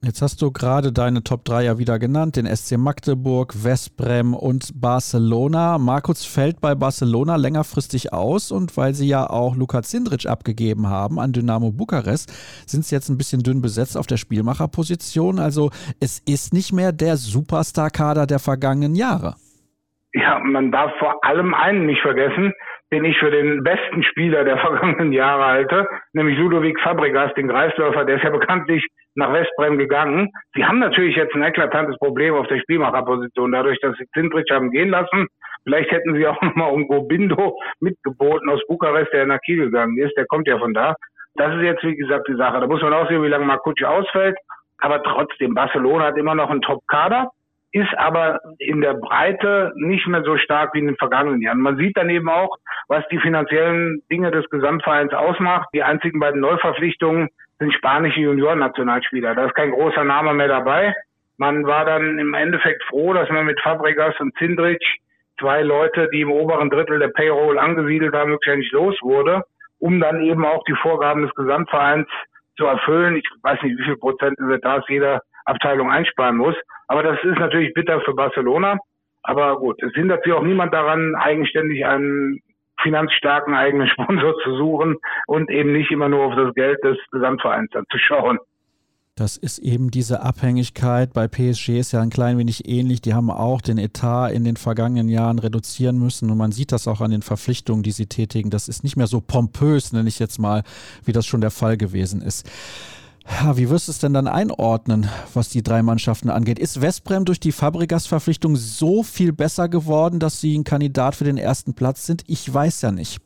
Jetzt hast du gerade deine Top 3 ja wieder genannt, den SC Magdeburg, Westbrem und Barcelona. Markus fällt bei Barcelona längerfristig aus und weil sie ja auch Luka Zindric abgegeben haben an Dynamo Bukarest, sind sie jetzt ein bisschen dünn besetzt auf der Spielmacherposition. Also es ist nicht mehr der Superstar-Kader der vergangenen Jahre. Ja, man darf vor allem einen nicht vergessen, den ich für den besten Spieler der vergangenen Jahre halte, nämlich Ludovic Fabregas, den Kreisläufer, der ist ja bekanntlich nach Westbrem gegangen. Sie haben natürlich jetzt ein eklatantes Problem auf der Spielmacherposition, dadurch, dass sie Zindrich haben gehen lassen. Vielleicht hätten sie auch nochmal um Gobindo mitgeboten aus Bukarest, der nach Kiel gegangen ist. Der kommt ja von da. Das ist jetzt, wie gesagt, die Sache. Da muss man auch sehen, wie lange Marcucci ausfällt. Aber trotzdem, Barcelona hat immer noch einen Top-Kader ist aber in der Breite nicht mehr so stark wie in den vergangenen Jahren. Man sieht dann eben auch, was die finanziellen Dinge des Gesamtvereins ausmacht. Die einzigen beiden Neuverpflichtungen sind spanische Junioren-Nationalspieler. Da ist kein großer Name mehr dabei. Man war dann im Endeffekt froh, dass man mit Fabregas und Zindrich zwei Leute, die im oberen Drittel der Payroll angesiedelt wirklich nicht los wurde, um dann eben auch die Vorgaben des Gesamtvereins zu erfüllen. Ich weiß nicht, wie viel Prozent da jeder Abteilung einsparen muss. Aber das ist natürlich bitter für Barcelona. Aber gut, es hindert sich auch niemand daran, eigenständig einen finanzstarken eigenen Sponsor zu suchen und eben nicht immer nur auf das Geld des Gesamtvereins zu schauen. Das ist eben diese Abhängigkeit. Bei PSG ist ja ein klein wenig ähnlich. Die haben auch den Etat in den vergangenen Jahren reduzieren müssen. Und man sieht das auch an den Verpflichtungen, die sie tätigen. Das ist nicht mehr so pompös, nenne ich jetzt mal, wie das schon der Fall gewesen ist. Wie wirst du es denn dann einordnen, was die drei Mannschaften angeht? Ist Westbrem durch die Fabregas-Verpflichtung so viel besser geworden, dass sie ein Kandidat für den ersten Platz sind? Ich weiß ja nicht.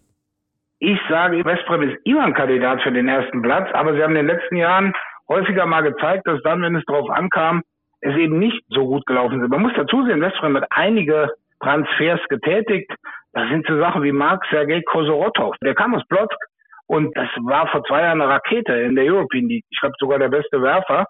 Ich sage, Westbrem ist immer ein Kandidat für den ersten Platz, aber sie haben in den letzten Jahren häufiger mal gezeigt, dass dann, wenn es darauf ankam, es eben nicht so gut gelaufen ist. Man muss dazu sehen, Westbrem hat einige Transfers getätigt. Das sind so Sachen wie Marc Sergei Kosorotov. Der kam aus Plotzk, und das war vor zwei Jahren eine Rakete in der European League. Ich glaube sogar der beste Werfer.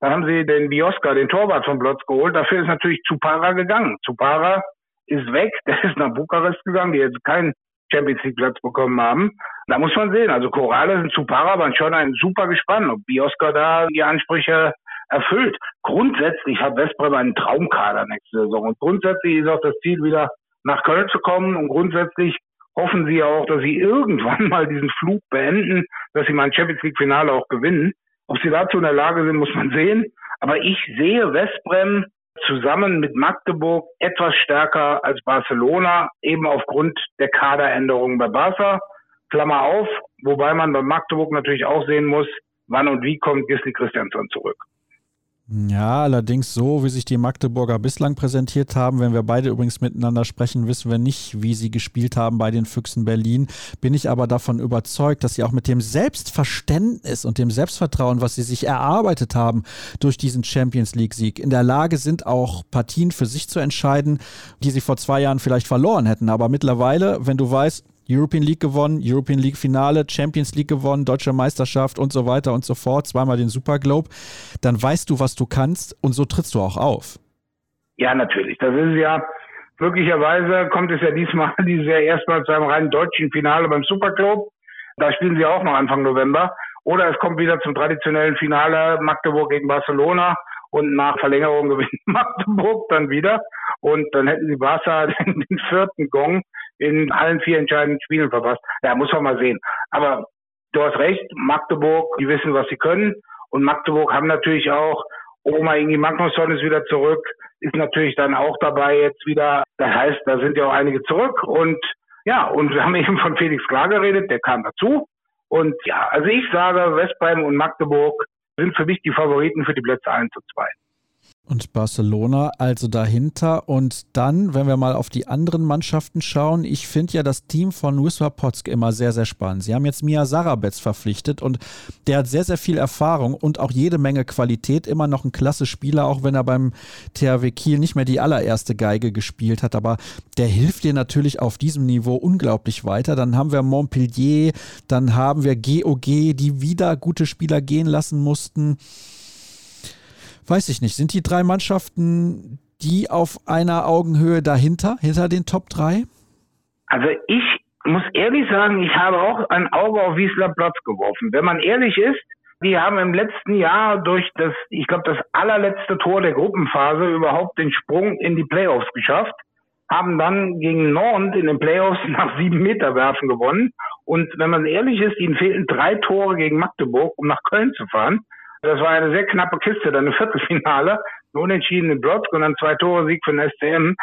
Da haben sie den Bioska, den Torwart von Blotz geholt. Dafür ist natürlich Zupara gegangen. Zupara ist weg. Der ist nach Bukarest gegangen, die jetzt keinen Champions League Platz bekommen haben. Da muss man sehen. Also Corrales und Zupara waren schon ein super Gespann, ob Bioska da die Ansprüche erfüllt. Grundsätzlich hat Westbrem einen Traumkader nächste Saison. Und grundsätzlich ist auch das Ziel, wieder nach Köln zu kommen. Und grundsätzlich hoffen sie auch, dass sie irgendwann mal diesen Flug beenden, dass sie mal ein Champions League Finale auch gewinnen. Ob sie dazu in der Lage sind, muss man sehen. Aber ich sehe Westbrem zusammen mit Magdeburg etwas stärker als Barcelona, eben aufgrund der Kaderänderungen bei Barca. Klammer auf, wobei man bei Magdeburg natürlich auch sehen muss, wann und wie kommt Gisli Christiansson zurück. Ja, allerdings so, wie sich die Magdeburger bislang präsentiert haben, wenn wir beide übrigens miteinander sprechen, wissen wir nicht, wie sie gespielt haben bei den Füchsen Berlin. Bin ich aber davon überzeugt, dass sie auch mit dem Selbstverständnis und dem Selbstvertrauen, was sie sich erarbeitet haben durch diesen Champions League-Sieg, in der Lage sind, auch Partien für sich zu entscheiden, die sie vor zwei Jahren vielleicht verloren hätten. Aber mittlerweile, wenn du weißt, European League gewonnen, European League Finale, Champions League gewonnen, Deutsche Meisterschaft und so weiter und so fort, zweimal den Super Globe, dann weißt du, was du kannst und so trittst du auch auf. Ja, natürlich. Das ist ja, glücklicherweise kommt es ja diesmal dieses Jahr erstmal zu einem rein deutschen Finale beim Super Globe. Da spielen sie auch noch Anfang November. Oder es kommt wieder zum traditionellen Finale Magdeburg gegen Barcelona und nach Verlängerung gewinnt Magdeburg dann wieder. Und dann hätten sie Barca den vierten Gong in allen vier entscheidenden Spielen verpasst. Ja, muss man mal sehen. Aber du hast recht, Magdeburg, die wissen, was sie können. Und Magdeburg haben natürlich auch, Oma Ingi Magnusson ist wieder zurück. ist natürlich dann auch dabei jetzt wieder. Das heißt, da sind ja auch einige zurück und ja, und wir haben eben von Felix Klar geredet, der kam dazu. Und ja, also ich sage, Westbrem und Magdeburg sind für mich die Favoriten für die Plätze 1 und 2 und Barcelona also dahinter. Und dann, wenn wir mal auf die anderen Mannschaften schauen, ich finde ja das Team von Wisła Potsk immer sehr, sehr spannend. Sie haben jetzt Mia Sarabetz verpflichtet und der hat sehr, sehr viel Erfahrung und auch jede Menge Qualität. Immer noch ein klasse Spieler, auch wenn er beim THW Kiel nicht mehr die allererste Geige gespielt hat. Aber der hilft dir natürlich auf diesem Niveau unglaublich weiter. Dann haben wir Montpellier, dann haben wir GOG, die wieder gute Spieler gehen lassen mussten weiß ich nicht, sind die drei Mannschaften die auf einer Augenhöhe dahinter, hinter den Top 3? Also ich muss ehrlich sagen, ich habe auch ein Auge auf Wiesler Platz geworfen. Wenn man ehrlich ist, die haben im letzten Jahr durch das, ich glaube, das allerletzte Tor der Gruppenphase überhaupt den Sprung in die Playoffs geschafft, haben dann gegen Nord in den Playoffs nach sieben Meter werfen gewonnen. Und wenn man ehrlich ist, ihnen fehlten drei Tore gegen Magdeburg, um nach Köln zu fahren. Das war eine sehr knappe Kiste, dann ein Viertelfinale, ein unentschiedene Block und dann zwei Tore Sieg für den SCM.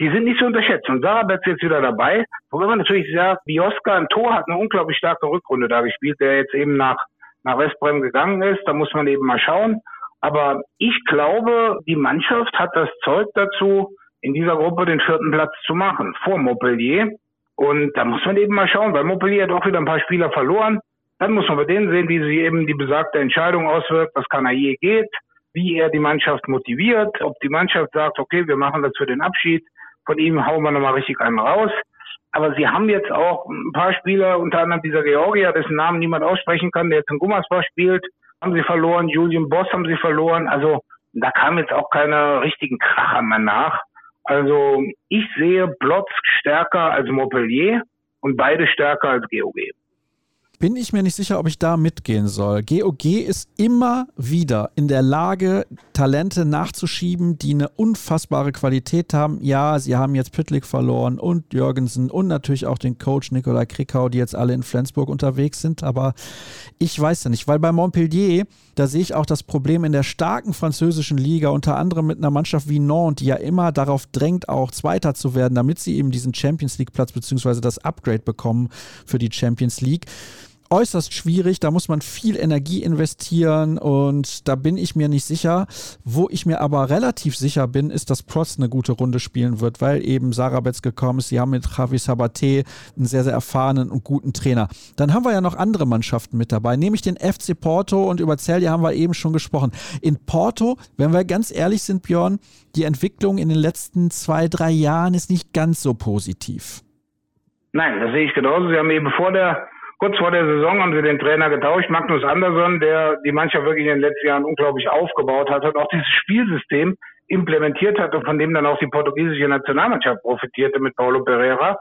Die sind nicht zu unterschätzen. Und Sarah Betz jetzt wieder dabei. Wobei man natürlich sagt, Bioska im Tor hat eine unglaublich starke Rückrunde da gespielt, der jetzt eben nach, nach Westbrem gegangen ist. Da muss man eben mal schauen. Aber ich glaube, die Mannschaft hat das Zeug dazu, in dieser Gruppe den vierten Platz zu machen, vor Montpellier. Und da muss man eben mal schauen, weil Montpellier hat auch wieder ein paar Spieler verloren. Dann muss man bei denen sehen, wie sich eben die besagte Entscheidung auswirkt, was Kanaye geht, wie er die Mannschaft motiviert, ob die Mannschaft sagt, okay, wir machen das für den Abschied, von ihm hauen wir nochmal richtig einen raus. Aber sie haben jetzt auch ein paar Spieler, unter anderem dieser Georgier, dessen Namen niemand aussprechen kann, der jetzt in Gummersbach spielt, haben sie verloren, Julian Boss haben sie verloren. Also da kam jetzt auch keine richtigen Kracher mehr nach. Also ich sehe Blotz stärker als Montpellier und beide stärker als GOG bin ich mir nicht sicher, ob ich da mitgehen soll. GOG ist immer wieder in der Lage, Talente nachzuschieben, die eine unfassbare Qualität haben. Ja, sie haben jetzt Püttlik verloren und Jürgensen und natürlich auch den Coach Nikolai Krikau, die jetzt alle in Flensburg unterwegs sind. Aber ich weiß ja nicht, weil bei Montpellier, da sehe ich auch das Problem in der starken französischen Liga, unter anderem mit einer Mannschaft wie Nantes, die ja immer darauf drängt, auch Zweiter zu werden, damit sie eben diesen Champions League Platz bzw. das Upgrade bekommen für die Champions League äußerst schwierig. Da muss man viel Energie investieren und da bin ich mir nicht sicher. Wo ich mir aber relativ sicher bin, ist, dass Prost eine gute Runde spielen wird, weil eben Sarah Betz gekommen ist. Sie haben mit Javi Sabate einen sehr, sehr erfahrenen und guten Trainer. Dann haben wir ja noch andere Mannschaften mit dabei, nämlich den FC Porto und über Celje haben wir eben schon gesprochen. In Porto, wenn wir ganz ehrlich sind, Björn, die Entwicklung in den letzten zwei, drei Jahren ist nicht ganz so positiv. Nein, das sehe ich genauso. Sie haben eben vor der Kurz vor der Saison haben sie den Trainer getauscht, Magnus Andersson, der die Mannschaft wirklich in den letzten Jahren unglaublich aufgebaut hat und auch dieses Spielsystem implementiert hat und von dem dann auch die portugiesische Nationalmannschaft profitierte mit Paulo Pereira.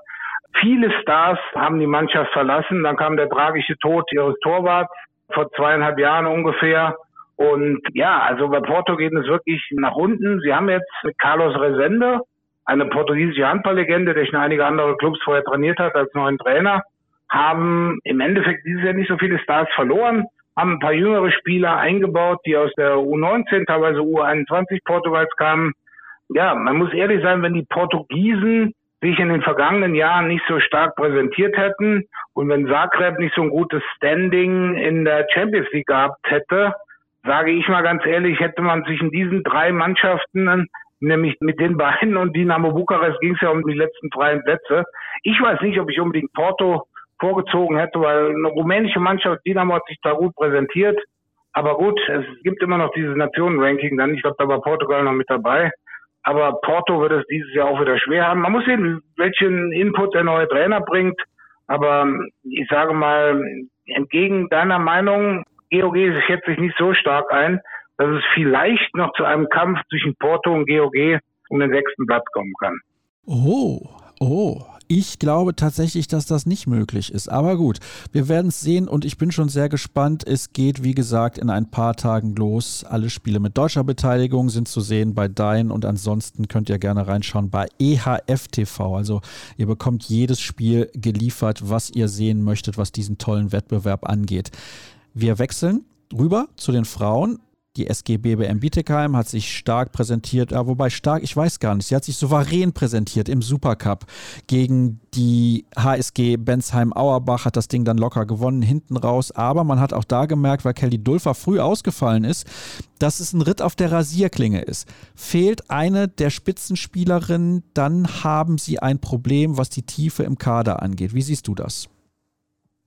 Viele Stars haben die Mannschaft verlassen. Dann kam der tragische Tod ihres Torwarts vor zweieinhalb Jahren ungefähr. Und ja, also bei Porto geht es wirklich nach unten. Sie haben jetzt Carlos Resende, eine portugiesische Handballlegende, der schon einige andere Clubs vorher trainiert hat, als neuen Trainer haben im Endeffekt dieses Jahr nicht so viele Stars verloren, haben ein paar jüngere Spieler eingebaut, die aus der U19, teilweise U21 Portugals kamen. Ja, man muss ehrlich sein, wenn die Portugiesen sich in den vergangenen Jahren nicht so stark präsentiert hätten und wenn Zagreb nicht so ein gutes Standing in der Champions League gehabt hätte, sage ich mal ganz ehrlich, hätte man sich in diesen drei Mannschaften, nämlich mit den beiden und Dynamo Bukarest ging es ja um die letzten freien Plätze. Ich weiß nicht, ob ich unbedingt Porto vorgezogen hätte, weil eine rumänische Mannschaft, Dynamo hat sich da gut präsentiert. Aber gut, es gibt immer noch dieses Nationenranking dann. Ich glaube, da war Portugal noch mit dabei. Aber Porto wird es dieses Jahr auch wieder schwer haben. Man muss sehen, welchen Input der neue Trainer bringt. Aber ich sage mal, entgegen deiner Meinung, GOG schätzt sich nicht so stark ein, dass es vielleicht noch zu einem Kampf zwischen Porto und GOG um den sechsten Platz kommen kann. Oh, oh, ich glaube tatsächlich, dass das nicht möglich ist. Aber gut, wir werden es sehen und ich bin schon sehr gespannt. Es geht, wie gesagt, in ein paar Tagen los. Alle Spiele mit deutscher Beteiligung sind zu sehen bei Dein und ansonsten könnt ihr gerne reinschauen bei EHF TV. Also ihr bekommt jedes Spiel geliefert, was ihr sehen möchtet, was diesen tollen Wettbewerb angeht. Wir wechseln rüber zu den Frauen Die SG BBM Bietigheim hat sich stark präsentiert, ja, wobei stark, ich weiß gar nicht, sie hat sich souverän präsentiert im Supercup gegen die HSG Bensheim-Auerbach, hat das Ding dann locker gewonnen, hinten raus. Aber man hat auch da gemerkt, weil Kelly Dulfer früh ausgefallen ist, dass es ein Ritt auf der Rasierklinge ist. Fehlt eine der Spitzenspielerinnen, dann haben sie ein Problem, was die Tiefe im Kader angeht. Wie siehst du das?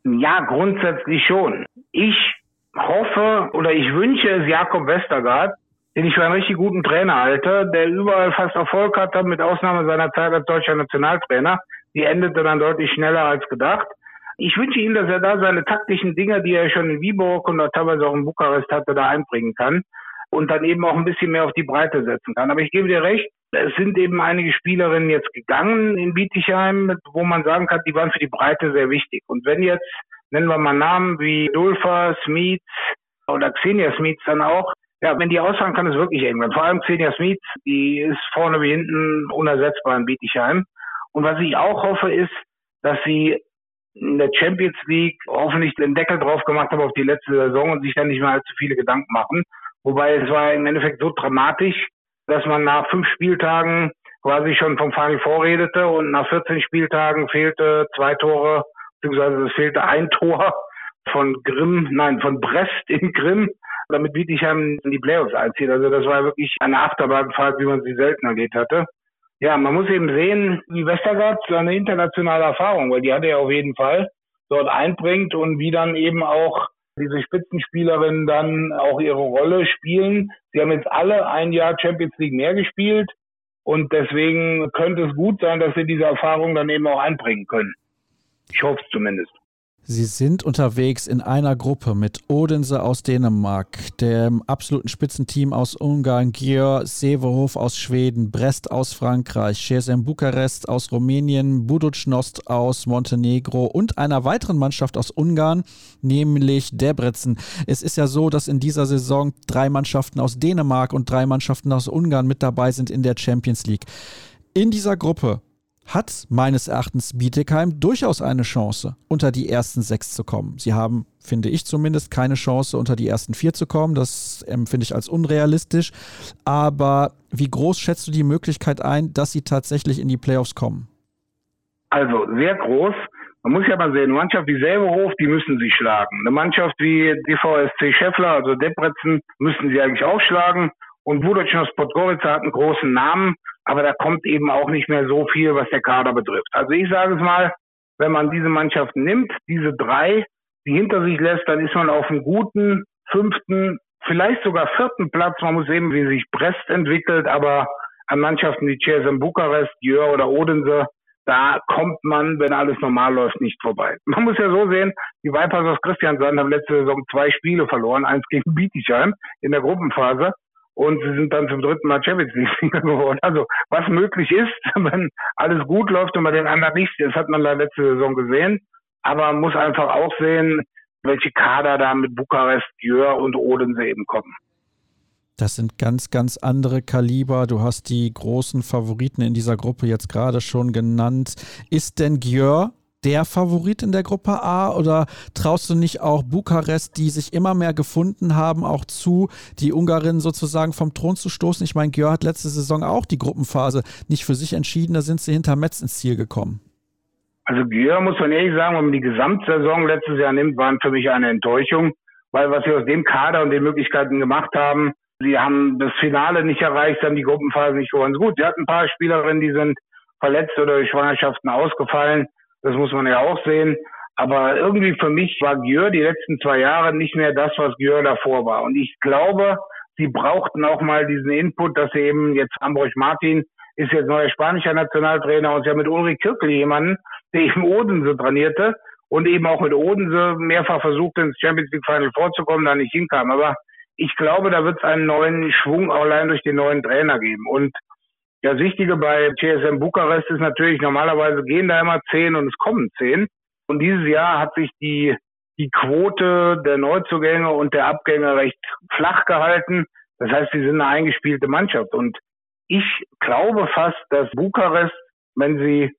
Ja, grundsätzlich schon. Ich hoffe oder ich wünsche es Jakob Westergaard, den ich für einen richtig guten Trainer halte, der überall fast Erfolg hatte, mit Ausnahme seiner Zeit als deutscher Nationaltrainer. Die endete dann deutlich schneller als gedacht. Ich wünsche ihm, dass er da seine taktischen Dinge, die er schon in Viborg und teilweise auch in Bukarest hatte, da einbringen kann und dann eben auch ein bisschen mehr auf die Breite setzen kann. Aber ich gebe dir recht, es sind eben einige Spielerinnen jetzt gegangen in Bietigheim, wo man sagen kann, die waren für die Breite sehr wichtig. Und wenn jetzt, nennen wir mal Namen wie Dulfa, Smith oder Xenia Smith dann auch, ja, wenn die ausfahren, kann es wirklich irgendwann. Vor allem Xenia Smith, die ist vorne wie hinten unersetzbar in Bietigheim. Und was ich auch hoffe, ist, dass sie in der Champions League hoffentlich den Deckel drauf gemacht haben auf die letzte Saison und sich dann nicht mehr allzu viele Gedanken machen. Wobei es war im Endeffekt so dramatisch, dass man nach fünf Spieltagen quasi schon vom Final vorredete und nach 14 Spieltagen fehlte zwei Tore, beziehungsweise es fehlte ein Tor von Grimm, nein, von Brest in Grimm, damit Bietigheim in die Playoffs einzieht. Also das war wirklich eine Achterbahnfahrt, wie man sie selten erlebt hatte. Ja, man muss eben sehen, wie Westergaard seine internationale Erfahrung, weil die hat er auf jeden Fall, dort einbringt und wie dann eben auch diese Spitzenspielerinnen dann auch ihre Rolle spielen. Sie haben jetzt alle ein Jahr Champions League mehr gespielt und deswegen könnte es gut sein, dass sie diese Erfahrung dann eben auch einbringen können. Ich hoffe es zumindest. Sie sind unterwegs in einer Gruppe mit Odense aus Dänemark, dem absoluten Spitzenteam aus Ungarn, Gier Severhof aus Schweden, Brest aus Frankreich, Shesem Bukarest aus Rumänien, Buducnost aus Montenegro und einer weiteren Mannschaft aus Ungarn, nämlich Debrecen. Es ist ja so, dass in dieser Saison drei Mannschaften aus Dänemark und drei Mannschaften aus Ungarn mit dabei sind in der Champions League. In dieser Gruppe hat meines Erachtens Bietigheim durchaus eine Chance, unter die ersten sechs zu kommen. Sie haben, finde ich zumindest, keine Chance, unter die ersten vier zu kommen. Das empfinde ich als unrealistisch. Aber wie groß schätzt du die Möglichkeit ein, dass sie tatsächlich in die Playoffs kommen? Also sehr groß. Man muss ja mal sehen, eine Mannschaft wie Selberhof, die müssen sie schlagen. Eine Mannschaft wie DVSC Scheffler, also Debrecen, müssen sie eigentlich auch schlagen. Und Budocnos Podgorica hat einen großen Namen aber da kommt eben auch nicht mehr so viel, was der Kader betrifft. Also ich sage es mal, wenn man diese Mannschaften nimmt, diese drei, die hinter sich lässt, dann ist man auf einem guten fünften, vielleicht sogar vierten Platz. Man muss sehen, wie sich Brest entwickelt, aber an Mannschaften wie Cesem Bukarest, Jör oder Odense, da kommt man, wenn alles normal läuft, nicht vorbei. Man muss ja so sehen, die Vipers aus Christiansand haben letzte Saison zwei Spiele verloren, eins gegen Bietigheim in der Gruppenphase und sie sind dann zum dritten Mal Champions League geworden. Also was möglich ist, wenn alles gut läuft und bei den anderen nicht, das hat man letzte Saison gesehen. Aber man muss einfach auch sehen, welche Kader da mit Bukarest, Jör und Odense eben kommen. Das sind ganz, ganz andere Kaliber. Du hast die großen Favoriten in dieser Gruppe jetzt gerade schon genannt. Ist denn Gjör der Favorit in der Gruppe A oder traust du nicht auch Bukarest, die sich immer mehr gefunden haben, auch zu, die Ungarinnen sozusagen vom Thron zu stoßen? Ich meine, Gjör hat letzte Saison auch die Gruppenphase nicht für sich entschieden, da sind sie hinter Metz ins Ziel gekommen. Also Gjör, muss man ehrlich sagen, wenn man die Gesamtsaison letztes Jahr nimmt, waren für mich eine Enttäuschung, weil was sie aus dem Kader und den Möglichkeiten gemacht haben, sie haben das Finale nicht erreicht, haben die Gruppenphase nicht gewonnen. Gut, sie hatten ein paar Spielerinnen, die sind verletzt oder durch Schwangerschaften ausgefallen. Das muss man ja auch sehen. Aber irgendwie für mich war Gjör die letzten zwei Jahre nicht mehr das, was Gjör davor war. Und ich glaube, sie brauchten auch mal diesen Input, dass sie eben jetzt Ambrosch Martin ist jetzt neuer spanischer Nationaltrainer und sie haben mit Ulrich Kirkli jemanden, der eben Odense trainierte und eben auch mit Odense mehrfach versucht, ins Champions League Final vorzukommen, da nicht hinkam. Aber ich glaube, da wird es einen neuen Schwung allein durch den neuen Trainer geben. Und das Wichtige bei TSM Bukarest ist natürlich, normalerweise gehen da immer zehn und es kommen zehn. Und dieses Jahr hat sich die, die Quote der Neuzugänge und der Abgänge recht flach gehalten. Das heißt, sie sind eine eingespielte Mannschaft. Und ich glaube fast, dass Bukarest, wenn sie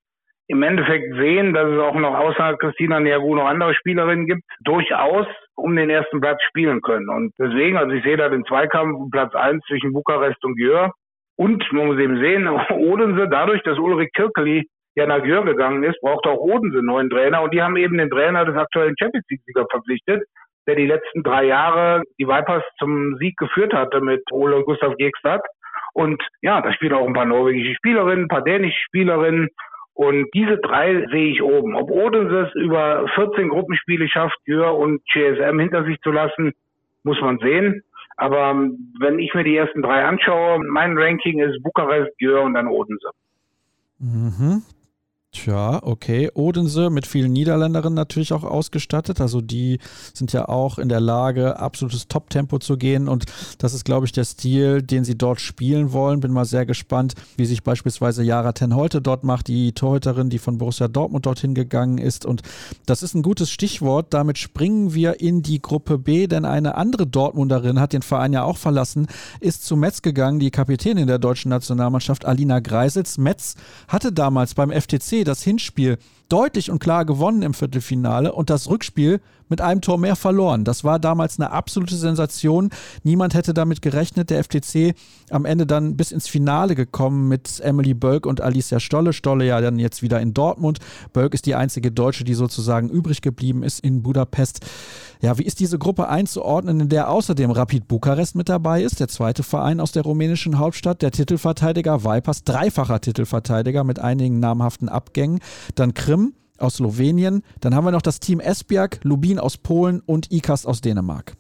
im Endeffekt sehen, dass es auch noch außer Christina Niagu noch andere Spielerinnen gibt, durchaus um den ersten Platz spielen können. Und deswegen, also ich sehe da den Zweikampf um Platz eins zwischen Bukarest und Gjör. Und man muss eben sehen, Odense, dadurch, dass Ulrich Kirkeli ja nach Gjör gegangen ist, braucht auch Odense einen neuen Trainer. Und die haben eben den Trainer des aktuellen Champions League-Sieger verpflichtet, der die letzten drei Jahre die Vipers zum Sieg geführt hatte mit Ole Gustav Gegstadt. Und ja, da spielen auch ein paar norwegische Spielerinnen, ein paar dänische Spielerinnen. Und diese drei sehe ich oben. Ob Odense es über 14 Gruppenspiele schafft, Jür und GSM hinter sich zu lassen, muss man sehen. Aber wenn ich mir die ersten drei anschaue, mein Ranking ist Bukarest, Jür und dann Odense. Mhm. Tja, okay. Odense mit vielen Niederländerinnen natürlich auch ausgestattet. Also die sind ja auch in der Lage, absolutes Top-Tempo zu gehen. Und das ist, glaube ich, der Stil, den sie dort spielen wollen. Bin mal sehr gespannt, wie sich beispielsweise Jara Ten Holte dort macht, die Torhüterin, die von Borussia Dortmund dorthin gegangen ist. Und das ist ein gutes Stichwort. Damit springen wir in die Gruppe B, denn eine andere Dortmunderin hat den Verein ja auch verlassen, ist zu Metz gegangen, die Kapitänin der deutschen Nationalmannschaft, Alina Greisitz. Metz hatte damals beim FTC das Hinspiel deutlich und klar gewonnen im Viertelfinale und das Rückspiel mit einem Tor mehr verloren. Das war damals eine absolute Sensation. Niemand hätte damit gerechnet. Der FTC am Ende dann bis ins Finale gekommen mit Emily Bölk und Alicia Stolle. Stolle ja dann jetzt wieder in Dortmund. Bölk ist die einzige Deutsche, die sozusagen übrig geblieben ist in Budapest. Ja, wie ist diese Gruppe einzuordnen, in der außerdem Rapid Bukarest mit dabei ist, der zweite Verein aus der rumänischen Hauptstadt, der Titelverteidiger Vipers, dreifacher Titelverteidiger mit einigen namhaften Abgängen, dann Krim, aus Slowenien. Dann haben wir noch das Team Esbjerg, Lubin aus Polen und ICAST aus Dänemark.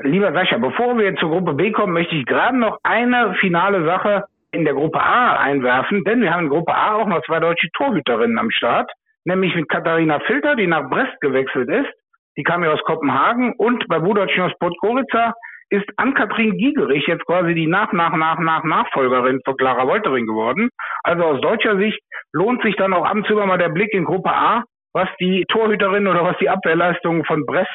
Lieber Sascha, bevor wir zur Gruppe B kommen, möchte ich gerade noch eine finale Sache in der Gruppe A einwerfen, denn wir haben in Gruppe A auch noch zwei deutsche Torhüterinnen am Start, nämlich mit Katharina Filter, die nach Brest gewechselt ist. Die kam ja aus Kopenhagen und bei Budocnos Podgorica ist Ann-Kathrin Giegerich jetzt quasi die nach, nach, nach, nach Nachfolgerin von Clara Woltering geworden. Also aus deutscher Sicht lohnt sich dann auch ab und zu mal der Blick in Gruppe A, was die Torhüterin oder was die Abwehrleistungen von Brest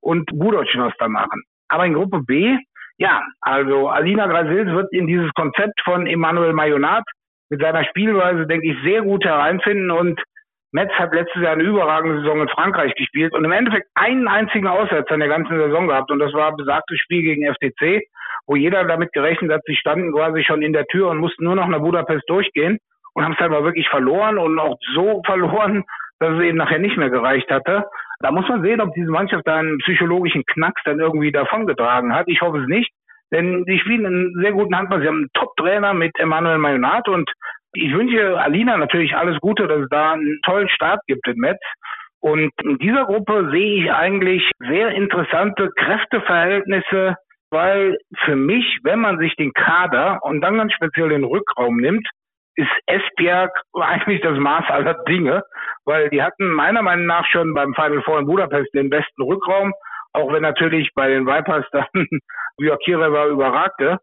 und Budocnos da machen. Aber in Gruppe B, ja, also Alina Grasils wird in dieses Konzept von Emmanuel Mayonat mit seiner Spielweise, denke ich, sehr gut hereinfinden und Metz hat letztes Jahr eine überragende Saison in Frankreich gespielt und im Endeffekt einen einzigen Aussetzer in der ganzen Saison gehabt und das war besagtes Spiel gegen FTC, wo jeder damit gerechnet hat, sie standen quasi schon in der Tür und mussten nur noch nach Budapest durchgehen und haben es halt mal wirklich verloren und auch so verloren, dass es eben nachher nicht mehr gereicht hatte. Da muss man sehen, ob diese Mannschaft da einen psychologischen Knacks dann irgendwie davongetragen hat. Ich hoffe es nicht, denn die spielen einen sehr guten Handball. Sie haben einen Top-Trainer mit Emmanuel Mayonat und ich wünsche Alina natürlich alles Gute, dass es da einen tollen Start gibt in Metz. Und in dieser Gruppe sehe ich eigentlich sehr interessante Kräfteverhältnisse, weil für mich, wenn man sich den Kader und dann ganz speziell den Rückraum nimmt, ist Esbjerg eigentlich das Maß aller Dinge, weil die hatten meiner Meinung nach schon beim Final Four in Budapest den besten Rückraum, auch wenn natürlich bei den Vipers dann Björkireva überragte.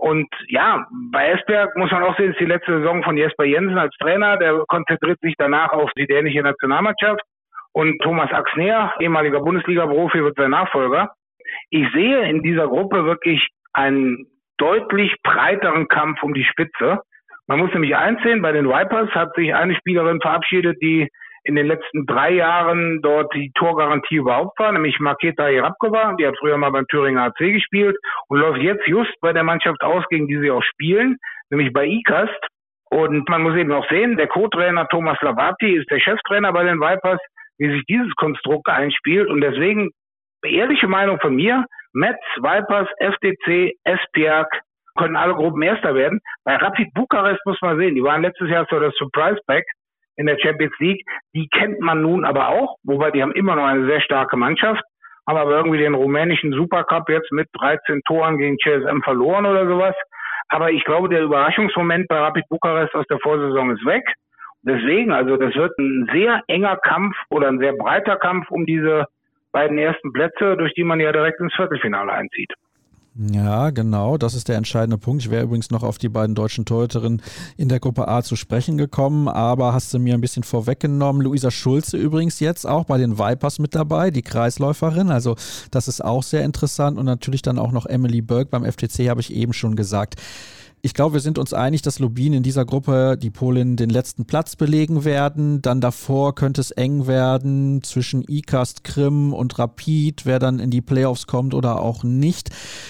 Und ja, bei Esberg muss man auch sehen, ist die letzte Saison von Jesper Jensen als Trainer. Der konzentriert sich danach auf die dänische Nationalmannschaft. Und Thomas Axner, ehemaliger Bundesliga-Profi, wird sein Nachfolger. Ich sehe in dieser Gruppe wirklich einen deutlich breiteren Kampf um die Spitze. Man muss nämlich einsehen, bei den Vipers hat sich eine Spielerin verabschiedet, die in den letzten drei Jahren dort die Torgarantie überhaupt war, nämlich Maketa Jerabkova, die hat früher mal beim Thüringer AC gespielt und läuft jetzt just bei der Mannschaft aus, gegen die sie auch spielen, nämlich bei ICAST. Und man muss eben auch sehen, der Co-Trainer Thomas Lavati ist der Cheftrainer bei den Vipers, wie sich dieses Konstrukt einspielt. Und deswegen, ehrliche Meinung von mir, Metz, Vipers, FDC, Esbjerg können alle Gruppen Erster werden. Bei Rapid Bukarest muss man sehen, die waren letztes Jahr so das Surprise Pack in der Champions League. Die kennt man nun aber auch, wobei die haben immer noch eine sehr starke Mannschaft, haben aber irgendwie den rumänischen Supercup jetzt mit 13 Toren gegen CSM verloren oder sowas. Aber ich glaube, der Überraschungsmoment bei Rapid Bukarest aus der Vorsaison ist weg. Deswegen, also das wird ein sehr enger Kampf oder ein sehr breiter Kampf um diese beiden ersten Plätze, durch die man ja direkt ins Viertelfinale einzieht. Ja, genau, das ist der entscheidende Punkt. Ich wäre übrigens noch auf die beiden deutschen Torhüterinnen in der Gruppe A zu sprechen gekommen, aber hast du mir ein bisschen vorweggenommen. Luisa Schulze übrigens jetzt auch bei den Vipers mit dabei, die Kreisläuferin. Also das ist auch sehr interessant und natürlich dann auch noch Emily Burke beim FTC, habe ich eben schon gesagt. Ich glaube, wir sind uns einig, dass Lubin in dieser Gruppe die Polen den letzten Platz belegen werden. Dann davor könnte es eng werden zwischen ICAST, Krim und Rapid, wer dann in die Playoffs kommt oder auch nicht.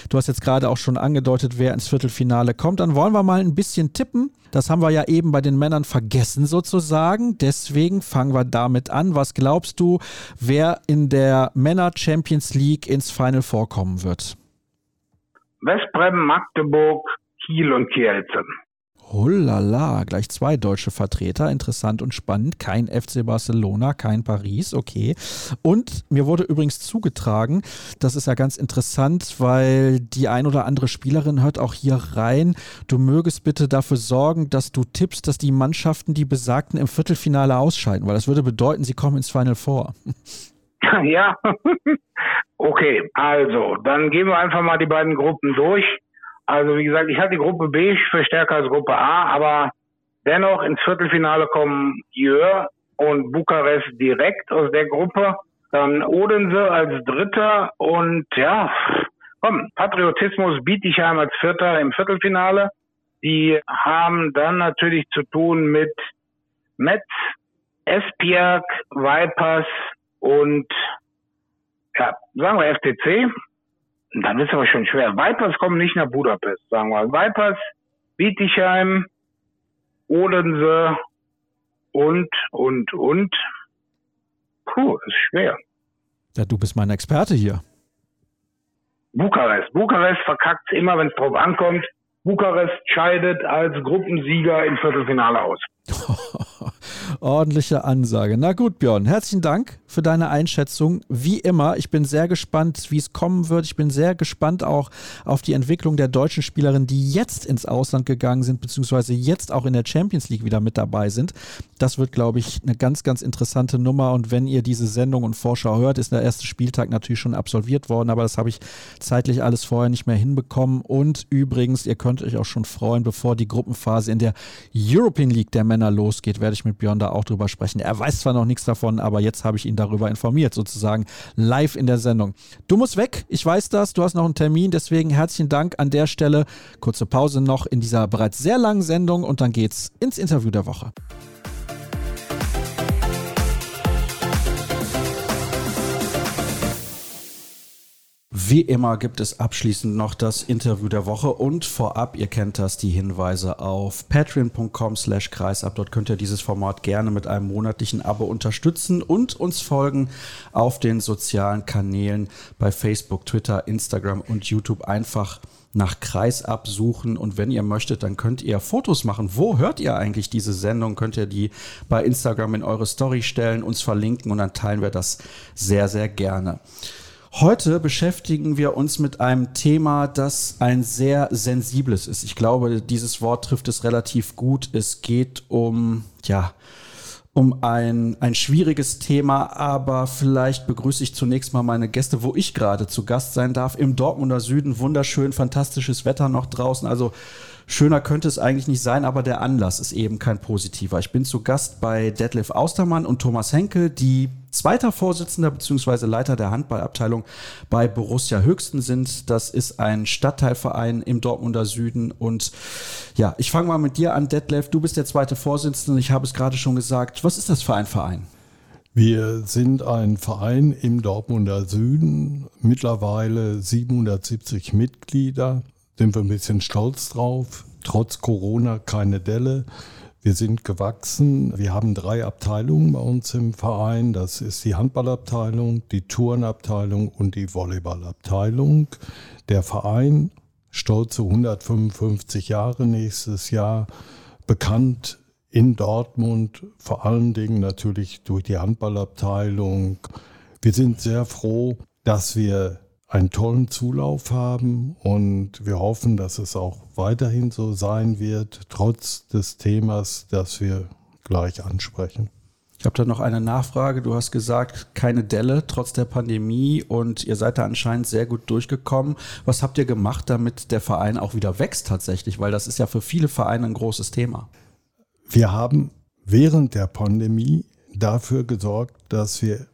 Du hast jetzt gerade auch schon angedeutet, wer ins Viertelfinale kommt. Dann wollen wir mal ein bisschen tippen. Das haben wir ja eben bei den Männern vergessen sozusagen. Deswegen fangen wir damit an. Was glaubst du, wer in der Männer Champions League ins Final vorkommen wird? Westbrem, Magdeburg, Kiel und Kielce. Hullala, gleich zwei deutsche Vertreter, interessant und spannend. Kein FC Barcelona, kein Paris, okay. Und mir wurde übrigens zugetragen, das ist ja ganz interessant, weil die ein oder andere Spielerin hört auch hier rein. Du mögest bitte dafür sorgen, dass du tippst, dass die Mannschaften die Besagten im Viertelfinale ausscheiden, weil das würde bedeuten, sie kommen ins Final Four. Ja, okay, also, dann gehen wir einfach mal die beiden Gruppen durch. Also wie gesagt, ich halte die Gruppe B für stärker als Gruppe A, aber dennoch ins Viertelfinale kommen Jör und Bukarest direkt aus der Gruppe. Dann Odense als Dritter und ja, komm, Patriotismus Bietigheim als Vierter im Viertelfinale. Die haben dann natürlich zu tun mit Metz, Esbjerg, Vipers und ja, sagen wir FTC. Dann ist aber schon schwer. Vipers kommen nicht nach Budapest, sagen wir. Vipers, Bietigheim, Odense und, und, und. Puh, ist schwer. Ja, du bist mein Experte hier. Bukarest. Bukarest verkackt immer, wenn es drauf ankommt. Bukarest scheidet als Gruppensieger im Viertelfinale aus. Ordentliche Ansage. Na gut, Björn, herzlichen Dank für deine Einschätzung. Wie immer, ich bin sehr gespannt, wie es kommen wird. Ich bin sehr gespannt auch auf die Entwicklung der deutschen Spielerinnen, die jetzt ins Ausland gegangen sind, beziehungsweise jetzt auch in der Champions League wieder mit dabei sind. Das wird, glaube ich, eine ganz, ganz interessante Nummer. Und wenn ihr diese Sendung und Vorschau hört, ist der erste Spieltag natürlich schon absolviert worden, aber das habe ich zeitlich alles vorher nicht mehr hinbekommen. Und übrigens, ihr könnt euch auch schon freuen, bevor die Gruppenphase in der European League der Männer losgeht, werde ich mit Björn da auch drüber sprechen. Er weiß zwar noch nichts davon, aber jetzt habe ich ihn darüber informiert, sozusagen live in der Sendung. Du musst weg, ich weiß das, du hast noch einen Termin, deswegen herzlichen Dank an der Stelle. Kurze Pause noch in dieser bereits sehr langen Sendung und dann geht's ins Interview der Woche. Wie immer gibt es abschließend noch das Interview der Woche und vorab, ihr kennt das, die Hinweise auf patreon.com slash kreisab. Dort könnt ihr dieses Format gerne mit einem monatlichen Abo unterstützen und uns folgen auf den sozialen Kanälen bei Facebook, Twitter, Instagram und YouTube einfach nach Kreisab suchen und wenn ihr möchtet, dann könnt ihr Fotos machen. Wo hört ihr eigentlich diese Sendung? Könnt ihr die bei Instagram in eure Story stellen, uns verlinken und dann teilen wir das sehr, sehr gerne. Heute beschäftigen wir uns mit einem Thema, das ein sehr sensibles ist. Ich glaube, dieses Wort trifft es relativ gut. Es geht um, ja, um ein, ein schwieriges Thema, aber vielleicht begrüße ich zunächst mal meine Gäste, wo ich gerade zu Gast sein darf. Im Dortmunder Süden, wunderschön, fantastisches Wetter noch draußen. Also Schöner könnte es eigentlich nicht sein, aber der Anlass ist eben kein positiver. Ich bin zu Gast bei Detlef Austermann und Thomas Henkel, die zweiter Vorsitzender bzw. Leiter der Handballabteilung bei Borussia Höchsten sind. Das ist ein Stadtteilverein im Dortmunder Süden. Und ja, ich fange mal mit dir an, Detlef. Du bist der zweite Vorsitzende. Ich habe es gerade schon gesagt. Was ist das für ein Verein? Wir sind ein Verein im Dortmunder Süden, mittlerweile 770 Mitglieder sind wir ein bisschen stolz drauf. Trotz Corona keine Delle. Wir sind gewachsen. Wir haben drei Abteilungen bei uns im Verein. Das ist die Handballabteilung, die Turnabteilung und die Volleyballabteilung. Der Verein, stolze 155 Jahre nächstes Jahr, bekannt in Dortmund, vor allen Dingen natürlich durch die Handballabteilung. Wir sind sehr froh, dass wir einen tollen Zulauf haben und wir hoffen, dass es auch weiterhin so sein wird, trotz des Themas, das wir gleich ansprechen. Ich habe da noch eine Nachfrage. Du hast gesagt, keine Delle trotz der Pandemie und ihr seid da anscheinend sehr gut durchgekommen. Was habt ihr gemacht, damit der Verein auch wieder wächst tatsächlich? Weil das ist ja für viele Vereine ein großes Thema. Wir haben während der Pandemie dafür gesorgt, dass wir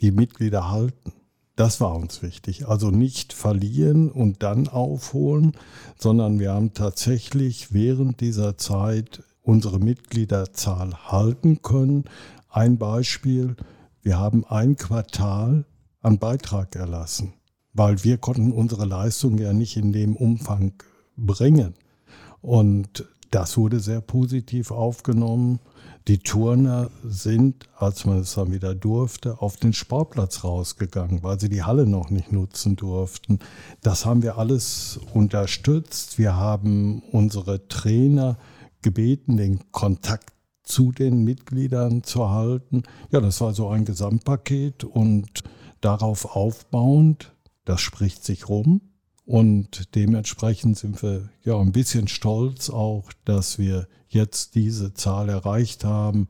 die Mitglieder halten. Das war uns wichtig. Also nicht verlieren und dann aufholen, sondern wir haben tatsächlich während dieser Zeit unsere Mitgliederzahl halten können. Ein Beispiel, wir haben ein Quartal an Beitrag erlassen, weil wir konnten unsere Leistung ja nicht in dem Umfang bringen. Und das wurde sehr positiv aufgenommen. Die Turner sind, als man es dann wieder durfte, auf den Sportplatz rausgegangen, weil sie die Halle noch nicht nutzen durften. Das haben wir alles unterstützt. Wir haben unsere Trainer gebeten, den Kontakt zu den Mitgliedern zu halten. Ja, das war so ein Gesamtpaket und darauf aufbauend, das spricht sich rum. Und dementsprechend sind wir ja ein bisschen stolz auch, dass wir jetzt diese Zahl erreicht haben.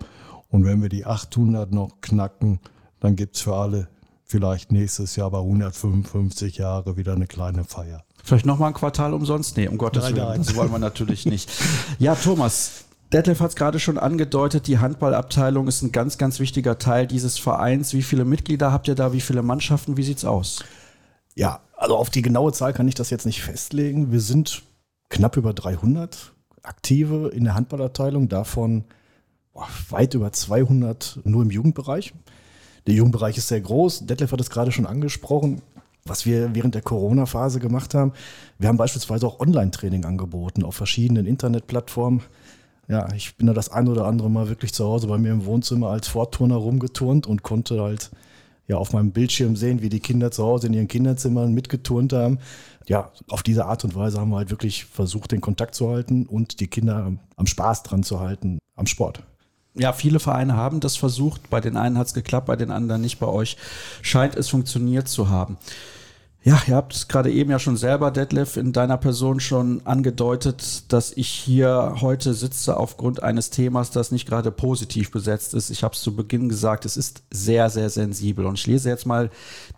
Und wenn wir die 800 noch knacken, dann gibt es für alle vielleicht nächstes Jahr bei 155 Jahre wieder eine kleine Feier. Vielleicht nochmal ein Quartal umsonst? Nee, um Gottes nein, Willen. Nein. Das wollen wir natürlich nicht. Ja, Thomas, Detlef hat es gerade schon angedeutet, die Handballabteilung ist ein ganz, ganz wichtiger Teil dieses Vereins. Wie viele Mitglieder habt ihr da? Wie viele Mannschaften? Wie sieht es aus? Ja, also auf die genaue Zahl kann ich das jetzt nicht festlegen. Wir sind knapp über 300 Aktive in der Handballabteilung, davon weit über 200 nur im Jugendbereich. Der Jugendbereich ist sehr groß. Detlef hat es gerade schon angesprochen. Was wir während der Corona-Phase gemacht haben, wir haben beispielsweise auch Online-Training angeboten auf verschiedenen Internetplattformen. Ja, ich bin da das ein oder andere Mal wirklich zu Hause bei mir im Wohnzimmer als Fortturner rumgeturnt und konnte halt ja auf meinem Bildschirm sehen, wie die Kinder zu Hause in ihren Kinderzimmern mitgeturnt haben. Ja, auf diese Art und Weise haben wir halt wirklich versucht, den Kontakt zu halten und die Kinder am Spaß dran zu halten, am Sport. Ja, viele Vereine haben das versucht. Bei den einen hat es geklappt, bei den anderen nicht. Bei euch scheint es funktioniert zu haben. Ja, ihr habt es gerade eben ja schon selber, Detlef, in deiner Person schon angedeutet, dass ich hier heute sitze aufgrund eines Themas, das nicht gerade positiv besetzt ist. Ich habe es zu Beginn gesagt, es ist sehr, sehr sensibel. Und ich lese jetzt mal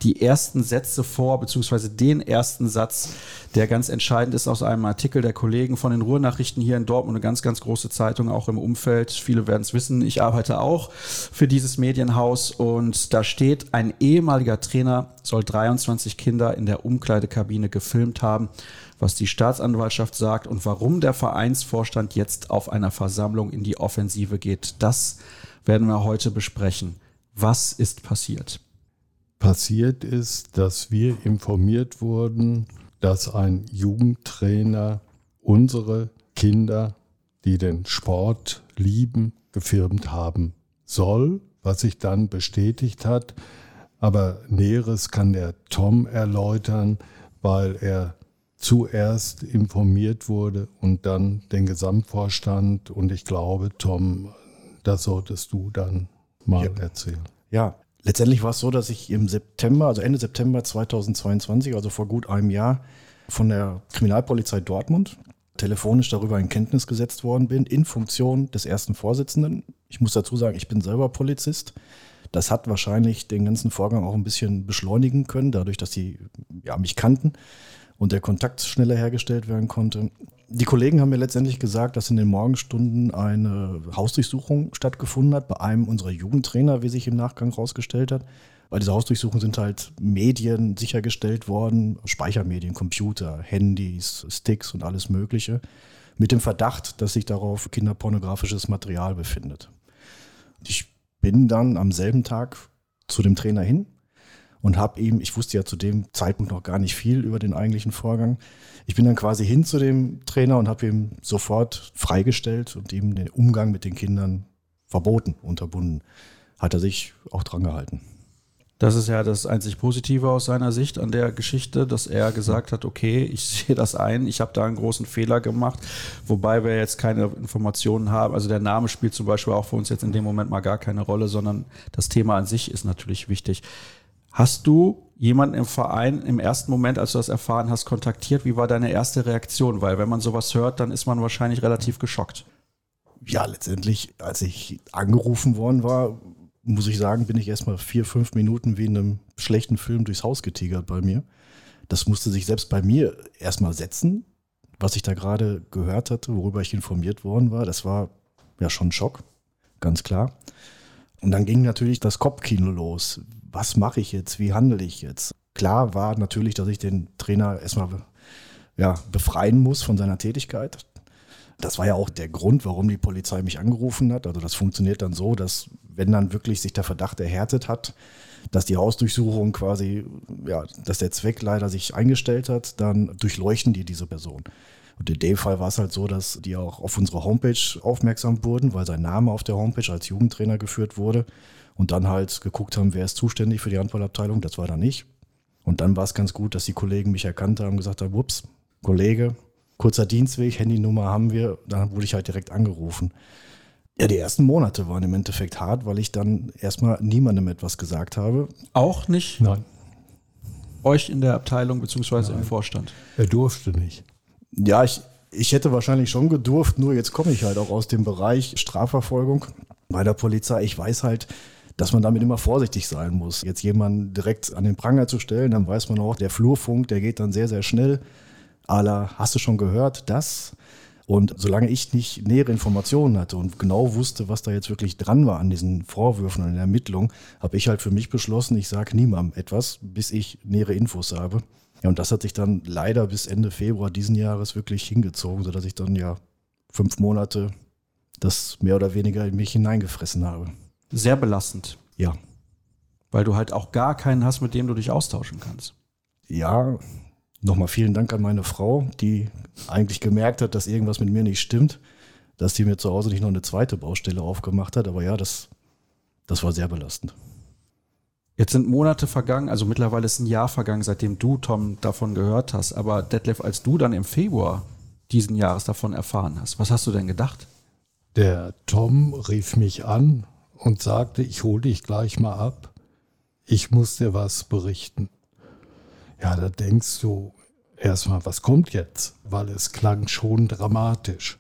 die ersten Sätze vor, beziehungsweise den ersten Satz, der ganz entscheidend ist aus einem Artikel der Kollegen von den Ruhrnachrichten hier in Dortmund, eine ganz, ganz große Zeitung auch im Umfeld. Viele werden es wissen, ich arbeite auch für dieses Medienhaus und da steht, ein ehemaliger Trainer soll 23 Kinder in der Umkleidekabine gefilmt haben, was die Staatsanwaltschaft sagt und warum der Vereinsvorstand jetzt auf einer Versammlung in die Offensive geht. Das werden wir heute besprechen. Was ist passiert? Passiert ist, dass wir informiert wurden, dass ein Jugendtrainer unsere Kinder, die den Sport lieben, gefilmt haben soll, was sich dann bestätigt hat. Aber Näheres kann der Tom erläutern, weil er zuerst informiert wurde und dann den Gesamtvorstand. Und ich glaube, Tom, das solltest du dann mal ja. erzählen. Ja, letztendlich war es so, dass ich im September, also Ende September 2022, also vor gut einem Jahr, von der Kriminalpolizei Dortmund telefonisch darüber in Kenntnis gesetzt worden bin, in Funktion des ersten Vorsitzenden. Ich muss dazu sagen, ich bin selber Polizist. Das hat wahrscheinlich den ganzen Vorgang auch ein bisschen beschleunigen können, dadurch, dass sie ja, mich kannten und der Kontakt schneller hergestellt werden konnte. Die Kollegen haben mir letztendlich gesagt, dass in den Morgenstunden eine Hausdurchsuchung stattgefunden hat bei einem unserer Jugendtrainer, wie sich im Nachgang herausgestellt hat. Bei dieser Hausdurchsuchung sind halt Medien sichergestellt worden, Speichermedien, Computer, Handys, Sticks und alles Mögliche, mit dem Verdacht, dass sich darauf kinderpornografisches Material befindet. Ich bin dann am selben Tag zu dem Trainer hin und habe ihm, ich wusste ja zu dem Zeitpunkt noch gar nicht viel über den eigentlichen Vorgang, ich bin dann quasi hin zu dem Trainer und habe ihm sofort freigestellt und ihm den Umgang mit den Kindern verboten, unterbunden. Hat er sich auch dran gehalten. Das ist ja das einzig Positive aus seiner Sicht an der Geschichte, dass er gesagt hat, okay, ich sehe das ein, ich habe da einen großen Fehler gemacht, wobei wir jetzt keine Informationen haben. Also der Name spielt zum Beispiel auch für uns jetzt in dem Moment mal gar keine Rolle, sondern das Thema an sich ist natürlich wichtig. Hast du jemanden im Verein im ersten Moment, als du das erfahren hast, kontaktiert? Wie war deine erste Reaktion? Weil wenn man sowas hört, dann ist man wahrscheinlich relativ geschockt. Ja, letztendlich, als ich angerufen worden war, muss ich sagen, bin ich erstmal vier, fünf Minuten wie in einem schlechten Film durchs Haus getigert bei mir. Das musste sich selbst bei mir erstmal setzen, was ich da gerade gehört hatte, worüber ich informiert worden war. Das war ja schon ein Schock, ganz klar. Und dann ging natürlich das Kopfkino los. Was mache ich jetzt, wie handle ich jetzt? Klar war natürlich, dass ich den Trainer erstmal ja, befreien muss von seiner Tätigkeit. Das war ja auch der Grund, warum die Polizei mich angerufen hat. Also das funktioniert dann so, dass wenn dann wirklich sich der Verdacht erhärtet hat, dass die Hausdurchsuchung quasi, ja, dass der Zweck leider sich eingestellt hat, dann durchleuchten die diese Person. Und in dem Fall war es halt so, dass die auch auf unsere Homepage aufmerksam wurden, weil sein Name auf der Homepage als Jugendtrainer geführt wurde und dann halt geguckt haben, wer ist zuständig für die Handballabteilung. Das war dann ich. Und dann war es ganz gut, dass die Kollegen mich erkannt haben und gesagt haben, ups, Kollege, kurzer Dienstweg, Handynummer haben wir. Dann wurde ich halt direkt angerufen. Ja, die ersten Monate waren im Endeffekt hart, weil ich dann erstmal niemandem etwas gesagt habe. Auch nicht Nein, euch in der Abteilung beziehungsweise im Vorstand. er durfte nicht. Ja, ich, ich hätte wahrscheinlich schon gedurft, nur jetzt komme ich halt auch aus dem Bereich Strafverfolgung bei der Polizei. Ich weiß halt, dass man damit immer vorsichtig sein muss. Jetzt jemanden direkt an den Pranger zu stellen, dann weiß man auch, der Flurfunk, der geht dann sehr, sehr schnell. Ala, hast du schon gehört, das? Und solange ich nicht nähere Informationen hatte und genau wusste, was da jetzt wirklich dran war an diesen Vorwürfen und der Ermittlung, habe ich halt für mich beschlossen, ich sage niemandem etwas, bis ich nähere Infos habe. Ja, und das hat sich dann leider bis Ende Februar diesen Jahres wirklich hingezogen, sodass ich dann ja fünf Monate das mehr oder weniger in mich hineingefressen habe. Sehr belastend, Ja, weil du halt auch gar keinen hast, mit dem du dich austauschen kannst. ja, nochmal vielen Dank an meine Frau, die eigentlich gemerkt hat, dass irgendwas mit mir nicht stimmt, dass die mir zu Hause nicht noch eine zweite Baustelle aufgemacht hat. Aber ja, das, das war sehr belastend. Jetzt sind Monate vergangen, also mittlerweile ist ein Jahr vergangen, seitdem du, Tom, davon gehört hast. Aber Detlef, als du dann im Februar diesen Jahres davon erfahren hast, was hast du denn gedacht? Der Tom rief mich an und sagte, ich hole dich gleich mal ab. Ich muss dir was berichten. Ja, da denkst du erstmal, was kommt jetzt? Weil es klang schon dramatisch.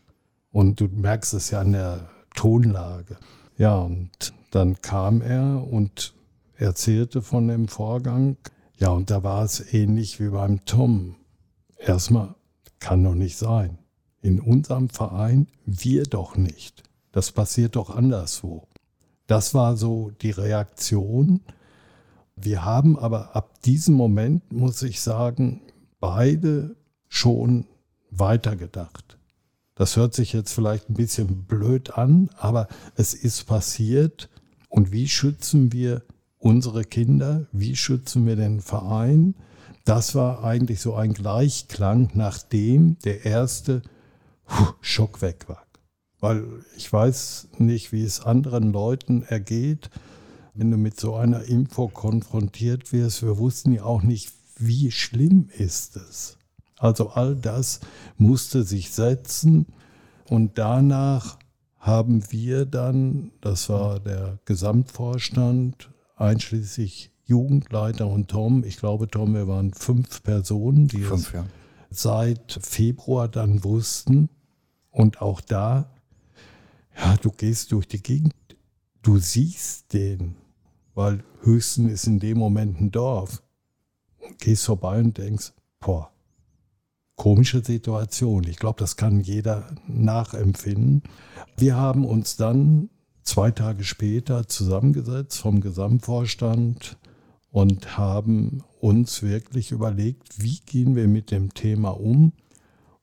Und du merkst es ja an der Tonlage. Ja, und dann kam er und erzählte von dem Vorgang. Ja, und da war es ähnlich wie beim Tom. Erstmal, kann doch nicht sein. In unserem Verein wir doch nicht. Das passiert doch anderswo. Das war so die Reaktion. Wir haben aber ab diesem Moment, muss ich sagen, beide schon weitergedacht. Das hört sich jetzt vielleicht ein bisschen blöd an, aber es ist passiert. Und wie schützen wir unsere Kinder? Wie schützen wir den Verein? Das war eigentlich so ein Gleichklang, nachdem der erste Schock weg war. Weil ich weiß nicht, wie es anderen Leuten ergeht, wenn du mit so einer Info konfrontiert wirst. Wir wussten ja auch nicht, wie schlimm ist es. Also all das musste sich setzen und danach haben wir dann, das war der Gesamtvorstand, einschließlich Jugendleiter und Tom, ich glaube Tom, wir waren fünf Personen, die Fünf, es ja. seit Februar dann wussten. Und auch da, ja, du gehst durch die Gegend, du siehst den, weil Höchsten ist in dem Moment ein Dorf. Gehst vorbei und denkst, boah, komische Situation. Ich glaube, das kann jeder nachempfinden. Wir haben uns dann zwei Tage später zusammengesetzt vom Gesamtvorstand und haben uns wirklich überlegt, wie gehen wir mit dem Thema um.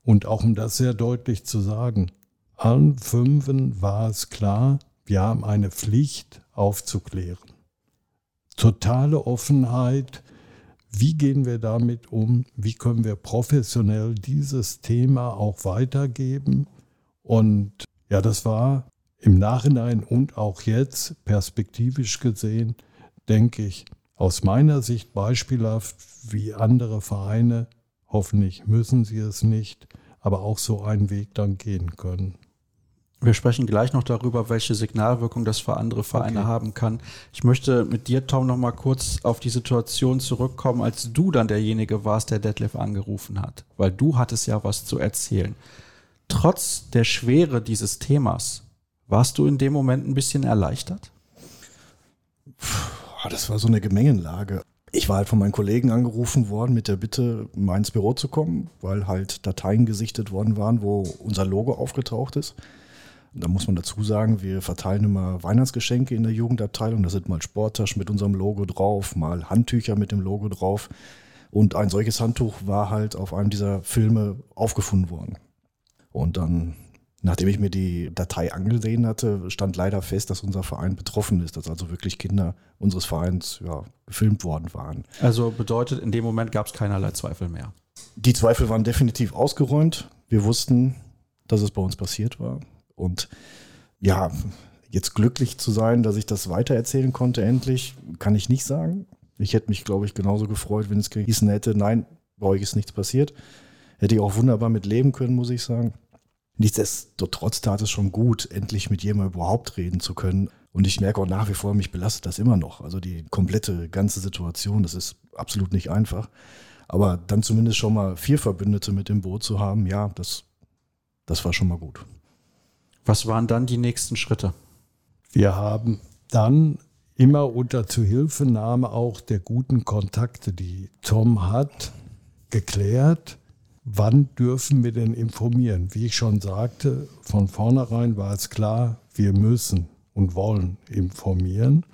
Und auch um das sehr deutlich zu sagen, allen Fünfen war es klar, wir haben eine Pflicht aufzuklären. Totale Offenheit, wie gehen wir damit um? Wie können wir professionell dieses Thema auch weitergeben? Und ja, das war im Nachhinein und auch jetzt perspektivisch gesehen, denke ich, aus meiner Sicht beispielhaft, wie andere Vereine, hoffentlich müssen sie es nicht, aber auch so einen Weg dann gehen können. Wir sprechen gleich noch darüber, welche Signalwirkung das für andere Vereine Okay. haben kann. Ich möchte mit dir, Tom, noch mal kurz auf die Situation zurückkommen, als du dann derjenige warst, der Detlef angerufen hat. Weil du hattest ja was zu erzählen. Trotz der Schwere dieses Themas, warst du in dem Moment ein bisschen erleichtert? Ah, Das war so eine Gemengenlage. Ich war halt von meinen Kollegen angerufen worden mit der Bitte, mal ins Büro zu kommen, weil halt Dateien gesichtet worden waren, wo unser Logo aufgetaucht ist. Da muss man dazu sagen, wir verteilen immer Weihnachtsgeschenke in der Jugendabteilung. Da sind mal Sporttaschen mit unserem Logo drauf, mal Handtücher mit dem Logo drauf. Und ein solches Handtuch war halt auf einem dieser Filme aufgefunden worden. Und dann, nachdem ich mir die Datei angesehen hatte, stand leider fest, dass unser Verein betroffen ist, dass also wirklich Kinder unseres Vereins ja, gefilmt worden waren. Also bedeutet, in dem Moment gab es keinerlei Zweifel mehr. Die Zweifel waren definitiv ausgeräumt. Wir wussten, dass es bei uns passiert war. Und ja, jetzt glücklich zu sein, dass ich das weitererzählen konnte, endlich, kann ich nicht sagen. Ich hätte mich, glaube ich, genauso gefreut, wenn es gehießen hätte, nein, bei euch ist nichts passiert. Hätte ich auch wunderbar mit leben können, muss ich sagen. Nichtsdestotrotz tat es schon gut, endlich mit jemandem überhaupt reden zu können. Und ich merke auch nach wie vor, mich belastet das immer noch. Also die komplette ganze Situation, das ist absolut nicht einfach. Aber dann zumindest schon mal vier Verbündete mit dem Boot zu haben, ja, das, das war schon mal gut. Was waren dann die nächsten Schritte? Wir haben dann immer unter Zuhilfenahme auch der guten Kontakte, die Tom hat, geklärt, wann dürfen wir denn informieren. Wie ich schon sagte, von vornherein war es klar, wir müssen und wollen informieren,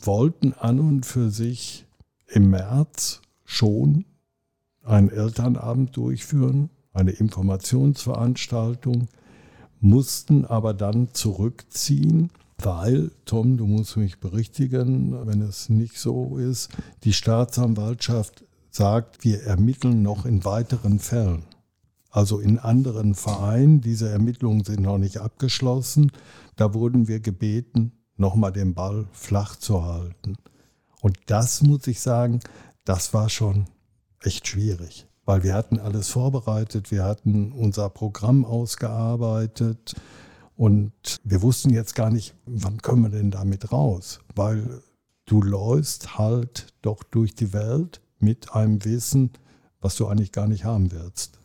wollten an und für sich im März schon einen Elternabend durchführen, eine Informationsveranstaltung, mussten aber dann zurückziehen, weil, Tom, du musst mich berichtigen, wenn es nicht so ist, die Staatsanwaltschaft sagt, wir ermitteln noch in weiteren Fällen. Also in anderen Vereinen, diese Ermittlungen sind noch nicht abgeschlossen, da wurden wir gebeten, nochmal den Ball flach zu halten. Und das muss ich sagen, das war schon echt schwierig weil wir hatten alles vorbereitet, wir hatten unser Programm ausgearbeitet und wir wussten jetzt gar nicht, wann können wir denn damit raus, weil du läufst halt doch durch die Welt mit einem Wissen, was du eigentlich gar nicht haben willst.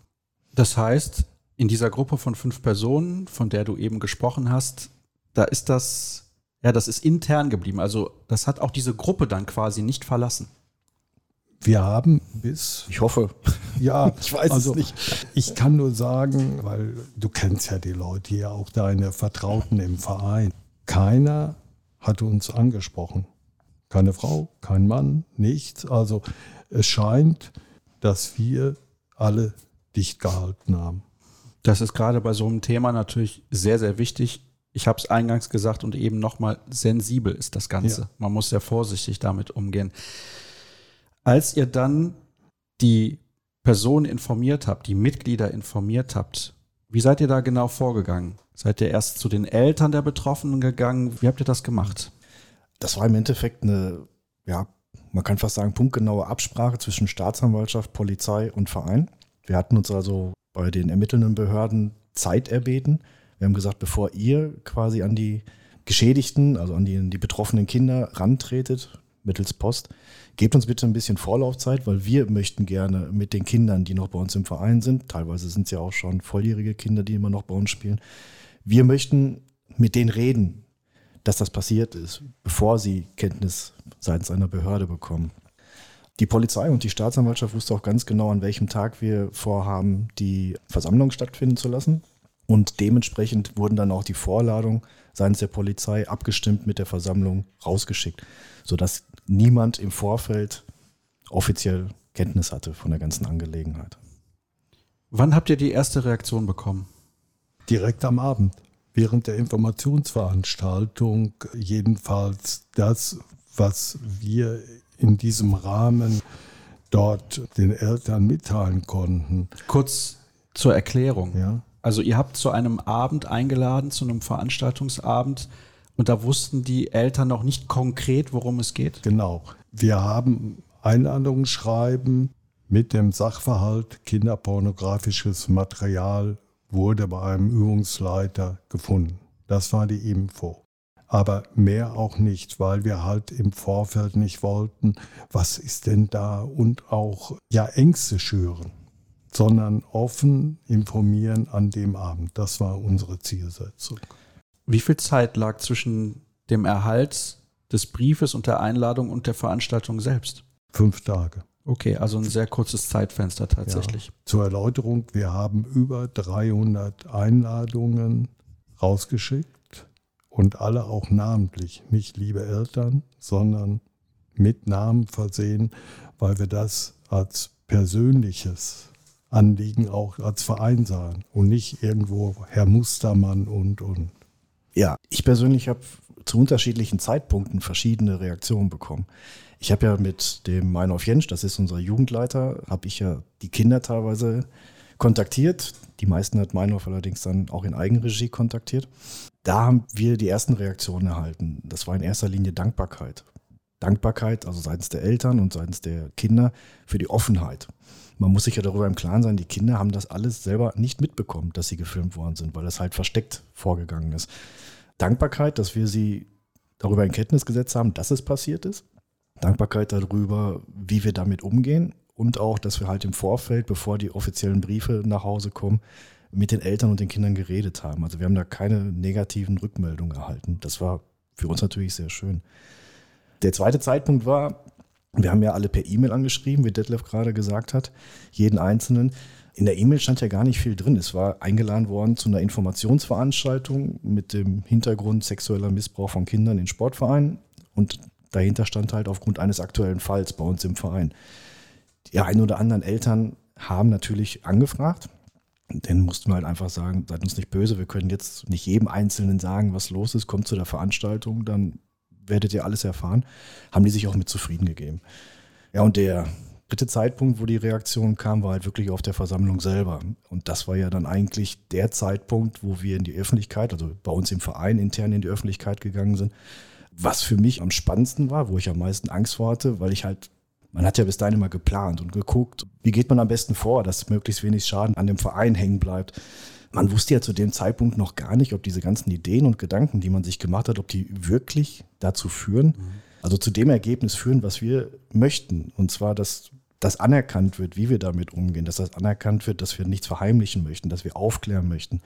Das heißt, in dieser Gruppe von fünf Personen, von der du eben gesprochen hast, da ist das, ja, das ist intern geblieben. Also das hat auch diese Gruppe dann quasi nicht verlassen. Wir haben bis. Ich hoffe. Ja, ich weiß also, es nicht. Ich kann nur sagen, weil du kennst ja die Leute hier, auch deine Vertrauten im Verein. Keiner hat uns angesprochen. Keine Frau, kein Mann, nichts. Also es scheint, dass wir alle dicht gehalten haben. Das ist gerade bei so einem Thema natürlich sehr, sehr wichtig. Ich habe es eingangs gesagt und eben nochmal, sensibel ist das Ganze. Ja. Man muss sehr vorsichtig damit umgehen. Als ihr dann die Personen informiert habt, die Mitglieder informiert habt, wie seid ihr da genau vorgegangen? Seid ihr erst zu den Eltern der Betroffenen gegangen? Wie habt ihr das gemacht? Das war im Endeffekt eine, ja, man kann fast sagen, punktgenaue Absprache zwischen Staatsanwaltschaft, Polizei und Verein. Wir hatten uns also bei den ermittelnden Behörden Zeit erbeten. Wir haben gesagt, bevor ihr quasi an die Geschädigten, also an die, die betroffenen Kinder rantretet, mittels Post, gebt uns bitte ein bisschen Vorlaufzeit, weil wir möchten gerne mit den Kindern, die noch bei uns im Verein sind, teilweise sind es ja auch schon volljährige Kinder, die immer noch bei uns spielen, wir möchten mit denen reden, dass das passiert ist, bevor sie Kenntnis seitens einer Behörde bekommen. Die Polizei und die Staatsanwaltschaft wusste auch ganz genau, an welchem Tag wir vorhaben, die Versammlung stattfinden zu lassen. Und dementsprechend wurden dann auch die Vorladungen seitens der Polizei abgestimmt mit der Versammlung rausgeschickt, sodass niemand im Vorfeld offiziell Kenntnis hatte von der ganzen Angelegenheit. Wann habt ihr die erste Reaktion bekommen? Direkt am Abend, während der Informationsveranstaltung. Jedenfalls das, was wir in diesem Rahmen dort den Eltern mitteilen konnten. Kurz zur Erklärung. Ja. Also ihr habt zu einem Abend eingeladen, zu einem Veranstaltungsabend, und da wussten die Eltern noch nicht konkret, worum es geht? Genau. Wir haben Einladungsschreiben mit dem Sachverhalt kinderpornografisches Material wurde bei einem Übungsleiter gefunden. Das war die Info. Aber mehr auch nicht, weil wir halt im Vorfeld nicht wollten, was ist denn da und auch ja Ängste schüren, sondern offen informieren an dem Abend. Das war unsere Zielsetzung. Wie viel Zeit lag zwischen dem Erhalt des Briefes und der Einladung und der Veranstaltung selbst? Fünf Tage. Okay, also ein sehr kurzes Zeitfenster tatsächlich. Ja. Zur Erläuterung, wir haben über 300 Einladungen rausgeschickt und alle auch namentlich, nicht liebe Eltern, sondern mit Namen versehen, weil wir das als persönliches Anliegen auch als Verein sahen und nicht irgendwo Herr Mustermann und und. Ja, ich persönlich habe zu unterschiedlichen Zeitpunkten verschiedene Reaktionen bekommen. Ich habe ja mit dem Meinhof Jensch, das ist unser Jugendleiter, habe ich ja die Kinder teilweise kontaktiert. Die meisten hat Meinhof allerdings dann auch in Eigenregie kontaktiert. Da haben wir die ersten Reaktionen erhalten. Das war in erster Linie Dankbarkeit. Dankbarkeit, also seitens der Eltern und seitens der Kinder für die Offenheit. Man muss sich ja darüber im Klaren sein, die Kinder haben das alles selber nicht mitbekommen, dass sie gefilmt worden sind, weil das halt versteckt vorgegangen ist. Dankbarkeit, dass wir sie darüber in Kenntnis gesetzt haben, dass es passiert ist. Dankbarkeit darüber, wie wir damit umgehen und auch, dass wir halt im Vorfeld, bevor die offiziellen Briefe nach Hause kommen, mit den Eltern und den Kindern geredet haben. Also wir haben da keine negativen Rückmeldungen erhalten. Das war für uns natürlich sehr schön. Der zweite Zeitpunkt war, wir haben ja alle per E-Mail angeschrieben, wie Detlef gerade gesagt hat, jeden Einzelnen. In der E-Mail stand ja gar nicht viel drin. Es war eingeladen worden zu einer Informationsveranstaltung mit dem Hintergrund sexueller Missbrauch von Kindern in Sportvereinen. Und dahinter stand halt aufgrund eines aktuellen Falls bei uns im Verein. Die ein oder anderen Eltern haben natürlich angefragt. Dann mussten wir halt einfach sagen, seid uns nicht böse, wir können jetzt nicht jedem Einzelnen sagen, was los ist, kommt zu der Veranstaltung, dann werdet ihr alles erfahren. Haben die sich auch mit zufrieden gegeben. Ja, und der dritte Zeitpunkt, wo die Reaktion kam, war halt wirklich auf der Versammlung selber. Und das war ja dann eigentlich der Zeitpunkt, wo wir in die Öffentlichkeit, also bei uns im Verein intern in die Öffentlichkeit gegangen sind. Was für mich am spannendsten war, wo ich am meisten Angst vor hatte, weil ich halt man hat ja bis dahin immer geplant und geguckt, wie geht man am besten vor, dass möglichst wenig Schaden an dem Verein hängen bleibt. Man wusste ja zu dem Zeitpunkt noch gar nicht, ob diese ganzen Ideen und Gedanken, die man sich gemacht hat, ob die wirklich dazu führen, mhm. Also zu dem Ergebnis führen, was wir möchten. Und zwar, dass das anerkannt wird, wie wir damit umgehen, dass das anerkannt wird, dass wir nichts verheimlichen möchten, dass wir aufklären möchten.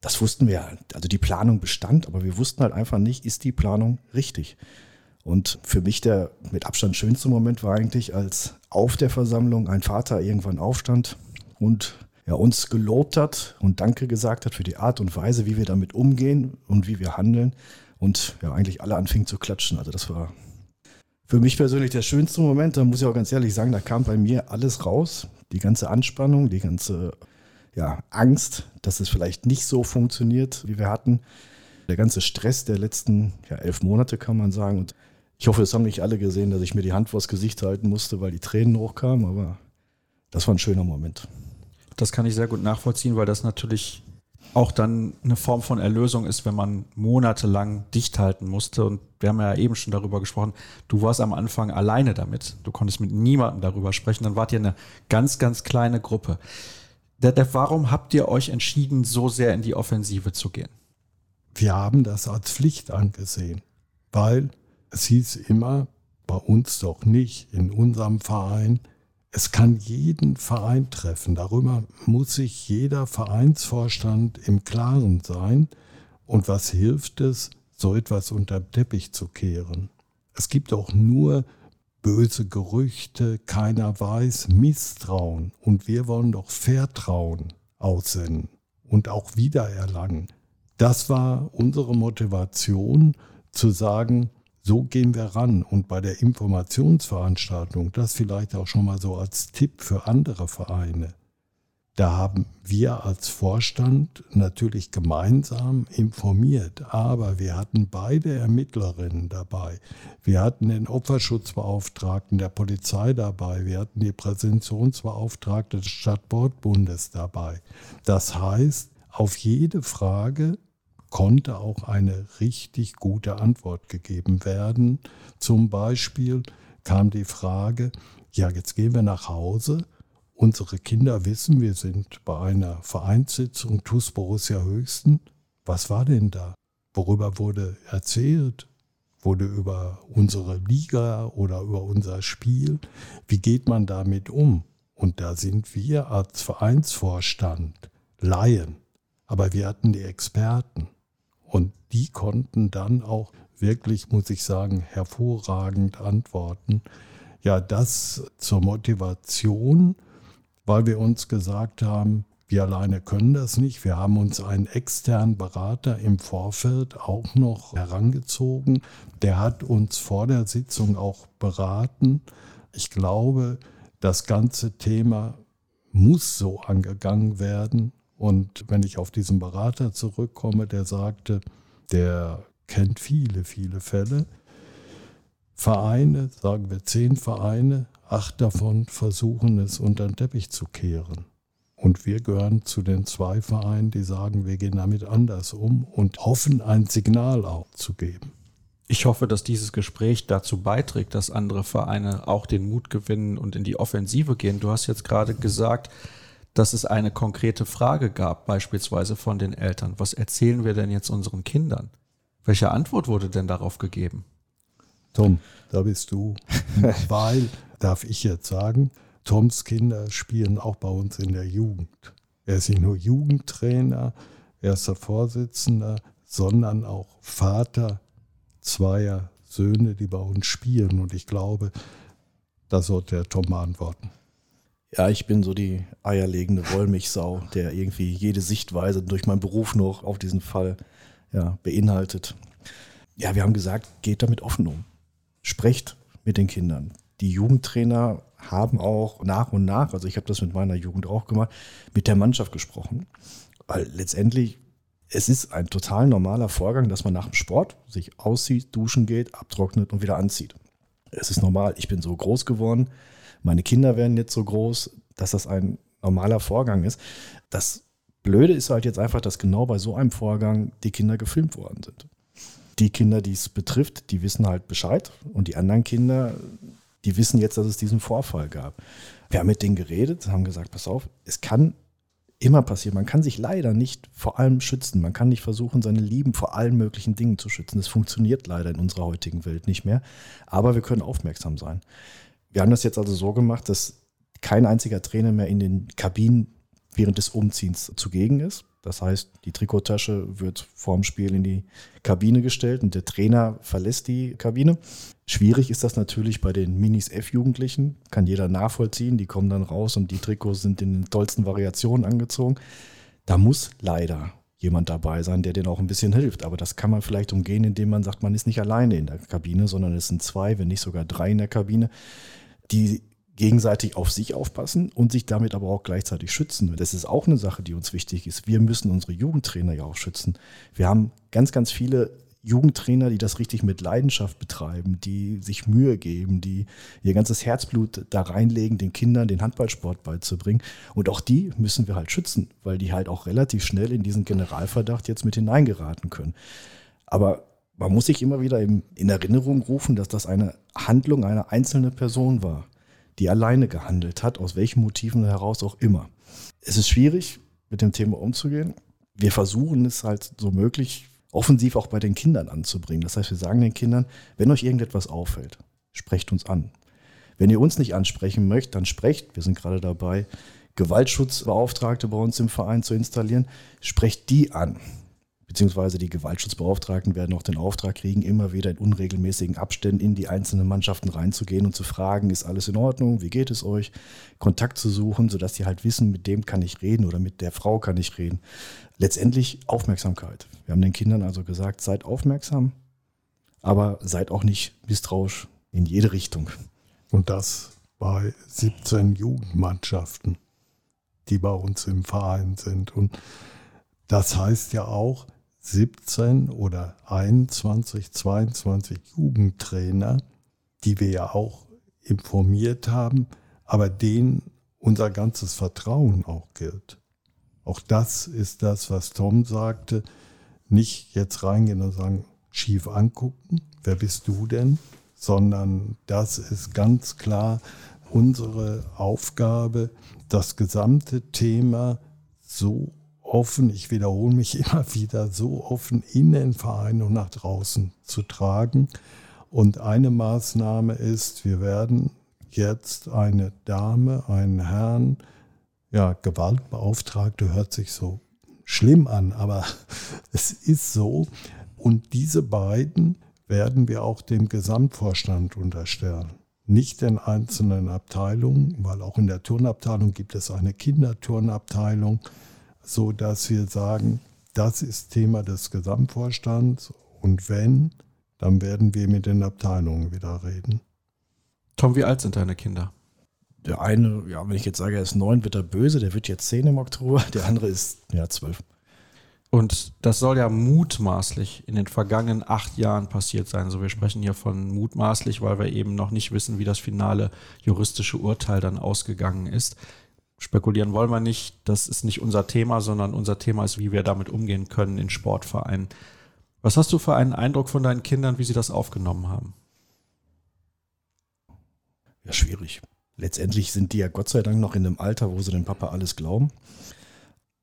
Das wussten wir, also die Planung bestand, aber wir wussten halt einfach nicht, ist die Planung richtig. Und für mich der mit Abstand schönste Moment war eigentlich, als auf der Versammlung ein Vater irgendwann aufstand und ja, uns gelobt hat und Danke gesagt hat für die Art und Weise, wie wir damit umgehen und wie wir handeln. Und ja, eigentlich alle anfingen zu klatschen. Also das war für mich persönlich der schönste Moment. Da muss ich auch ganz ehrlich sagen, da kam bei mir alles raus. Die ganze Anspannung, die ganze ja, Angst, dass es vielleicht nicht so funktioniert, wie wir hatten. Der ganze Stress der letzten ja, elf Monate, kann man sagen. Und ich hoffe, es haben nicht alle gesehen, dass ich mir die Hand vors Gesicht halten musste, weil die Tränen hochkamen, aber das war ein schöner Moment. Das kann ich sehr gut nachvollziehen, weil das natürlich auch dann eine Form von Erlösung ist, wenn man monatelang dicht halten musste. Und wir haben ja eben schon darüber gesprochen, du warst am Anfang alleine damit. Du konntest mit niemandem darüber sprechen. Dann wart ihr eine ganz, ganz kleine Gruppe. Warum habt ihr euch entschieden, so sehr in die Offensive zu gehen? Wir haben das als Pflicht angesehen, weil es hieß immer, bei uns doch nicht, in unserem Verein, es kann jeden Verein treffen. Darüber muss sich jeder Vereinsvorstand im Klaren sein. Und was hilft es, so etwas unter den Teppich zu kehren? Es gibt auch nur böse Gerüchte, keiner weiß, Misstrauen. Und wir wollen doch Vertrauen aussenden und auch wiedererlangen. Das war unsere Motivation zu sagen, so gehen wir ran. Und bei der Informationsveranstaltung, das vielleicht auch schon mal so als Tipp für andere Vereine, da haben wir als Vorstand natürlich gemeinsam informiert, aber wir hatten beide Ermittlerinnen dabei. Wir hatten den Opferschutzbeauftragten der Polizei dabei. Wir hatten die Präsentionsbeauftragte des Stadtbordbundes dabei. Das heißt, auf jede Frage konnte auch eine richtig gute Antwort gegeben werden. Zum Beispiel kam die Frage, ja, jetzt gehen wir nach Hause. Unsere Kinder wissen, wir sind bei einer Vereinssitzung TuS Borussia Höchsten. Was war denn da? Worüber wurde erzählt? Wurde über unsere Liga oder über unser Spiel? Wie geht man damit um? Und da sind wir als Vereinsvorstand Laien. Aber wir hatten die Experten. Und die konnten dann auch wirklich, muss ich sagen, hervorragend antworten. Ja, das zur Motivation, weil wir uns gesagt haben, Wir alleine können das nicht. Wir haben uns einen externen Berater im Vorfeld auch noch herangezogen. Der hat uns vor der Sitzung auch beraten. Ich glaube, das ganze Thema muss so angegangen werden. Und wenn ich auf diesen Berater zurückkomme, der sagte, der kennt viele, viele Fälle. Vereine, sagen wir zehn Vereine, acht davon versuchen es unter den Teppich zu kehren. Und wir gehören zu den zwei Vereinen, die sagen, wir gehen damit anders um und hoffen, ein Signal auch zu geben. Ich hoffe, dass dieses Gespräch dazu beiträgt, dass andere Vereine auch den Mut gewinnen und in die Offensive gehen. Du hast jetzt gerade gesagt, dass es eine konkrete Frage gab, beispielsweise von den Eltern. Was erzählen wir denn jetzt unseren Kindern? Welche Antwort wurde denn darauf gegeben? Tom, da bist du. Weil, darf ich jetzt sagen, Toms Kinder spielen auch bei uns in der Jugend. Er ist nicht nur Jugendtrainer, erster Vorsitzender, sondern auch Vater zweier Söhne, die bei uns spielen. Und ich glaube, da sollte der Tom beantworten. Ja, ich bin so die eierlegende Wollmilchsau, der irgendwie jede Sichtweise durch meinen Beruf noch auf diesen Fall ja, beinhaltet. Ja, wir haben gesagt, geht damit offen um. Sprecht mit den Kindern. Die Jugendtrainer haben auch nach und nach, also ich habe das mit meiner Jugend auch gemacht, mit der Mannschaft gesprochen. Weil letztendlich, es ist ein total normaler Vorgang, dass man nach dem Sport sich auszieht, duschen geht, abtrocknet und wieder anzieht. Es ist normal. Ich bin so groß geworden. Meine Kinder werden jetzt so groß, dass das ein normaler Vorgang ist. Das Blöde ist halt jetzt einfach, dass genau bei so einem Vorgang die Kinder gefilmt worden sind. Die Kinder, die es betrifft, die wissen halt Bescheid und die anderen Kinder, die wissen jetzt, dass es diesen Vorfall gab. Wir haben mit denen geredet, haben gesagt, pass auf, es kann immer passieren. Man kann sich leider nicht vor allem schützen. Man kann nicht versuchen, seine Lieben vor allen möglichen Dingen zu schützen. Das funktioniert leider in unserer heutigen Welt nicht mehr. Aber wir können aufmerksam sein. Wir haben das jetzt also so gemacht, dass kein einziger Trainer mehr in den Kabinen während des Umziehens zugegen ist. Das heißt, die Trikottasche wird vorm Spiel in die Kabine gestellt und der Trainer verlässt die Kabine. Schwierig ist das natürlich bei den Minis F-Jugendlichen, kann jeder nachvollziehen. Die kommen dann raus und die Trikots sind in den tollsten Variationen angezogen. Da muss leider jemand dabei sein, der denen auch ein bisschen hilft. Aber das kann man vielleicht umgehen, indem man sagt, man ist nicht alleine in der Kabine, sondern es sind zwei, wenn nicht sogar drei in der Kabine, die gegenseitig auf sich aufpassen und sich damit aber auch gleichzeitig schützen. Das ist auch eine Sache, die uns wichtig ist. Wir müssen unsere Jugendtrainer ja auch schützen. Wir haben ganz, ganz viele Jugendtrainer, die das richtig mit Leidenschaft betreiben, die sich Mühe geben, die ihr ganzes Herzblut da reinlegen, den Kindern den Handballsport beizubringen. Und auch die müssen wir halt schützen, weil die halt auch relativ schnell in diesen Generalverdacht jetzt mit hineingeraten können. Aber man muss sich immer wieder in Erinnerung rufen, dass das eine Handlung einer einzelnen Person war die alleine gehandelt hat, aus welchen Motiven heraus auch immer. Es ist schwierig, mit dem Thema umzugehen. Wir versuchen es halt so möglich offensiv auch bei den Kindern anzubringen. Das heißt, wir sagen den Kindern, wenn euch irgendetwas auffällt, sprecht uns an. Wenn ihr uns nicht ansprechen möchtet, dann sprecht. Wir sind gerade dabei, Gewaltschutzbeauftragte bei uns im Verein zu installieren. Sprecht die an beziehungsweise die Gewaltschutzbeauftragten werden auch den Auftrag kriegen, immer wieder in unregelmäßigen Abständen in die einzelnen Mannschaften reinzugehen und zu fragen, ist alles in Ordnung, wie geht es euch, Kontakt zu suchen, sodass sie halt wissen, mit dem kann ich reden oder mit der Frau kann ich reden. Letztendlich Aufmerksamkeit. Wir haben den Kindern also gesagt, seid aufmerksam, aber seid auch nicht misstrauisch in jede Richtung. Und das bei 17 Jugendmannschaften, die bei uns im Verein sind. Und das heißt ja auch, 17 oder 21, 22 Jugendtrainer, die wir ja auch informiert haben, aber denen unser ganzes Vertrauen auch gilt. Auch das ist das, was Tom sagte. Nicht jetzt reingehen und sagen, schief angucken, wer bist du denn? Sondern das ist ganz klar unsere Aufgabe, das gesamte Thema so offen, ich wiederhole mich immer wieder, so offen in den Verein und nach draußen zu tragen. Und eine Maßnahme ist, wir werden jetzt eine Dame, einen Herrn, ja, Gewaltbeauftragte hört sich so schlimm an, aber es ist so. Und diese beiden werden wir auch dem Gesamtvorstand unterstellen. nicht in einzelnen Abteilungen, weil auch in der Turnabteilung gibt es eine Kinderturnabteilung, so dass wir sagen, das ist Thema des Gesamtvorstands und wenn, dann werden wir mit den Abteilungen wieder reden. Tom, wie alt sind deine Kinder? Der eine, ja, wenn ich jetzt sage, er ist neun, wird er böse, der wird jetzt zehn im Oktober, der andere ist ja zwölf. Und das soll ja mutmaßlich in den vergangenen acht Jahren passiert sein. So, wir sprechen hier von mutmaßlich, weil wir eben noch nicht wissen, wie das finale juristische Urteil dann ausgegangen ist. Spekulieren wollen wir nicht. Das ist nicht unser Thema, sondern unser Thema ist, wie wir damit umgehen können in Sportvereinen. Was hast du für einen Eindruck von deinen Kindern, wie sie das aufgenommen haben? Ja, schwierig. Letztendlich sind die ja Gott sei Dank noch in einem Alter, wo sie dem Papa alles glauben.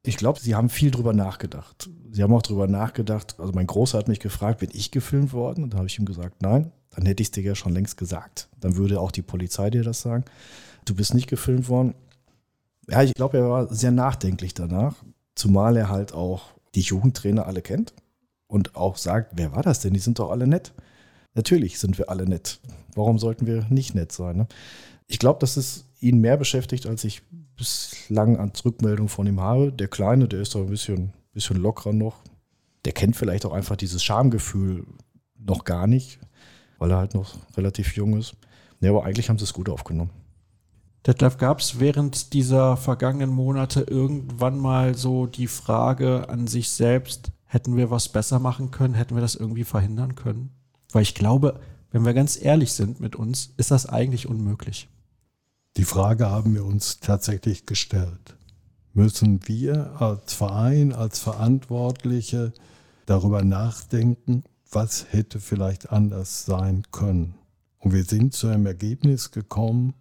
Ich glaube, sie haben viel drüber nachgedacht. Sie haben auch drüber nachgedacht. Also mein Großer hat mich gefragt, bin ich gefilmt worden? Und da habe ich ihm gesagt, nein. Dann hätte ich es dir ja schon längst gesagt. Dann würde auch die Polizei dir das sagen. Du bist nicht gefilmt worden. Ja, ich glaube, er war sehr nachdenklich danach. Zumal er halt auch die Jugendtrainer alle kennt und auch sagt, wer war das denn? Die sind doch alle nett. Natürlich sind wir alle nett. Warum sollten wir nicht nett sein? Ne? Ich glaube, dass es ihn mehr beschäftigt, als ich bislang an Rückmeldung von ihm habe. Der Kleine, der ist doch ein bisschen, bisschen lockerer noch. Der kennt vielleicht auch einfach dieses Schamgefühl noch gar nicht, weil er halt noch relativ jung ist. Ja, aber eigentlich haben sie es gut aufgenommen. Detlef, gab es während dieser vergangenen Monate irgendwann mal so die Frage an sich selbst, hätten wir was besser machen können, hätten wir das irgendwie verhindern können? Weil ich glaube, wenn wir ganz ehrlich sind mit uns, ist das eigentlich unmöglich. Die Frage haben wir uns tatsächlich gestellt. Müssen wir als Verein, als Verantwortliche darüber nachdenken, was hätte vielleicht anders sein können? Und wir sind zu einem Ergebnis gekommen,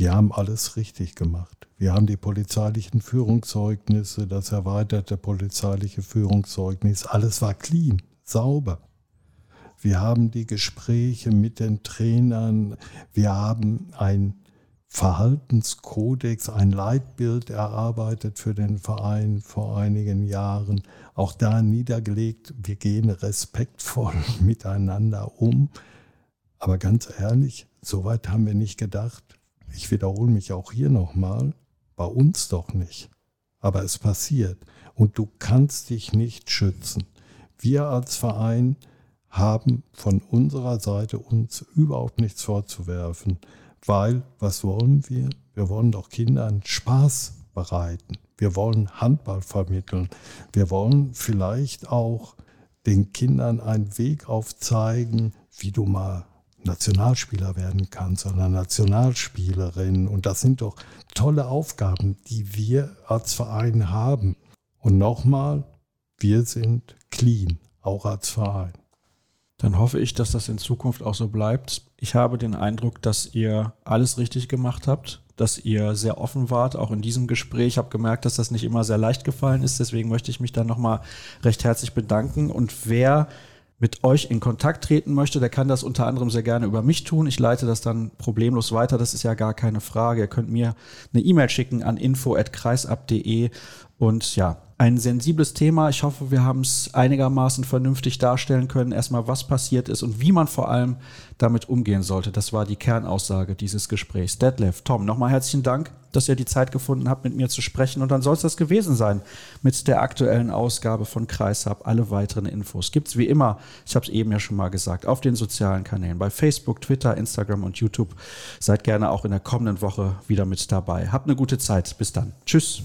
wir haben alles richtig gemacht. Wir haben die polizeilichen Führungszeugnisse, das erweiterte polizeiliche Führungszeugnis, alles war clean, sauber. Wir haben die Gespräche mit den Trainern, wir haben ein Verhaltenskodex, ein Leitbild erarbeitet für den Verein vor einigen Jahren, auch da niedergelegt, wir gehen respektvoll miteinander um. Aber ganz ehrlich, so weit haben wir nicht gedacht. Ich wiederhole mich auch hier nochmal, bei uns doch nicht. Aber es passiert und du kannst dich nicht schützen. Wir als Verein haben von unserer Seite uns überhaupt nichts vorzuwerfen. Weil, was wollen wir? Wir wollen doch Kindern Spaß bereiten. Wir wollen Handball vermitteln. Wir wollen vielleicht auch den Kindern einen Weg aufzeigen, wie du mal Nationalspieler werden kannst oder Nationalspielerin. Und das sind doch tolle Aufgaben, die wir als Verein haben. Und nochmal, wir sind clean, auch als Verein. Dann hoffe ich, dass das in Zukunft auch so bleibt. Ich habe den Eindruck, dass ihr alles richtig gemacht habt, dass ihr sehr offen wart, auch in diesem Gespräch. Ich habe gemerkt, dass das nicht immer sehr leicht gefallen ist. Deswegen möchte ich mich dann nochmal recht herzlich bedanken. Und wer mit euch in Kontakt treten möchte, der kann das unter anderem sehr gerne über mich tun. Ich leite das dann problemlos weiter. Das ist ja gar keine Frage. Ihr könnt mir eine E-Mail schicken an info.kreisab.de und ja, ein sensibles Thema. Ich hoffe, wir haben es einigermaßen vernünftig darstellen können. Erstmal, was passiert ist und wie man vor allem damit umgehen sollte. Das war die Kernaussage dieses Gesprächs. Detlef, Tom, nochmal herzlichen Dank, dass ihr die Zeit gefunden habt, mit mir zu sprechen. Und dann soll es das gewesen sein mit der aktuellen Ausgabe von Kreishab. Alle weiteren Infos gibt es wie immer, ich habe es eben ja schon mal gesagt, auf den sozialen Kanälen bei Facebook, Twitter, Instagram und YouTube. Seid gerne auch in der kommenden Woche wieder mit dabei. Habt eine gute Zeit. Bis dann. Tschüss.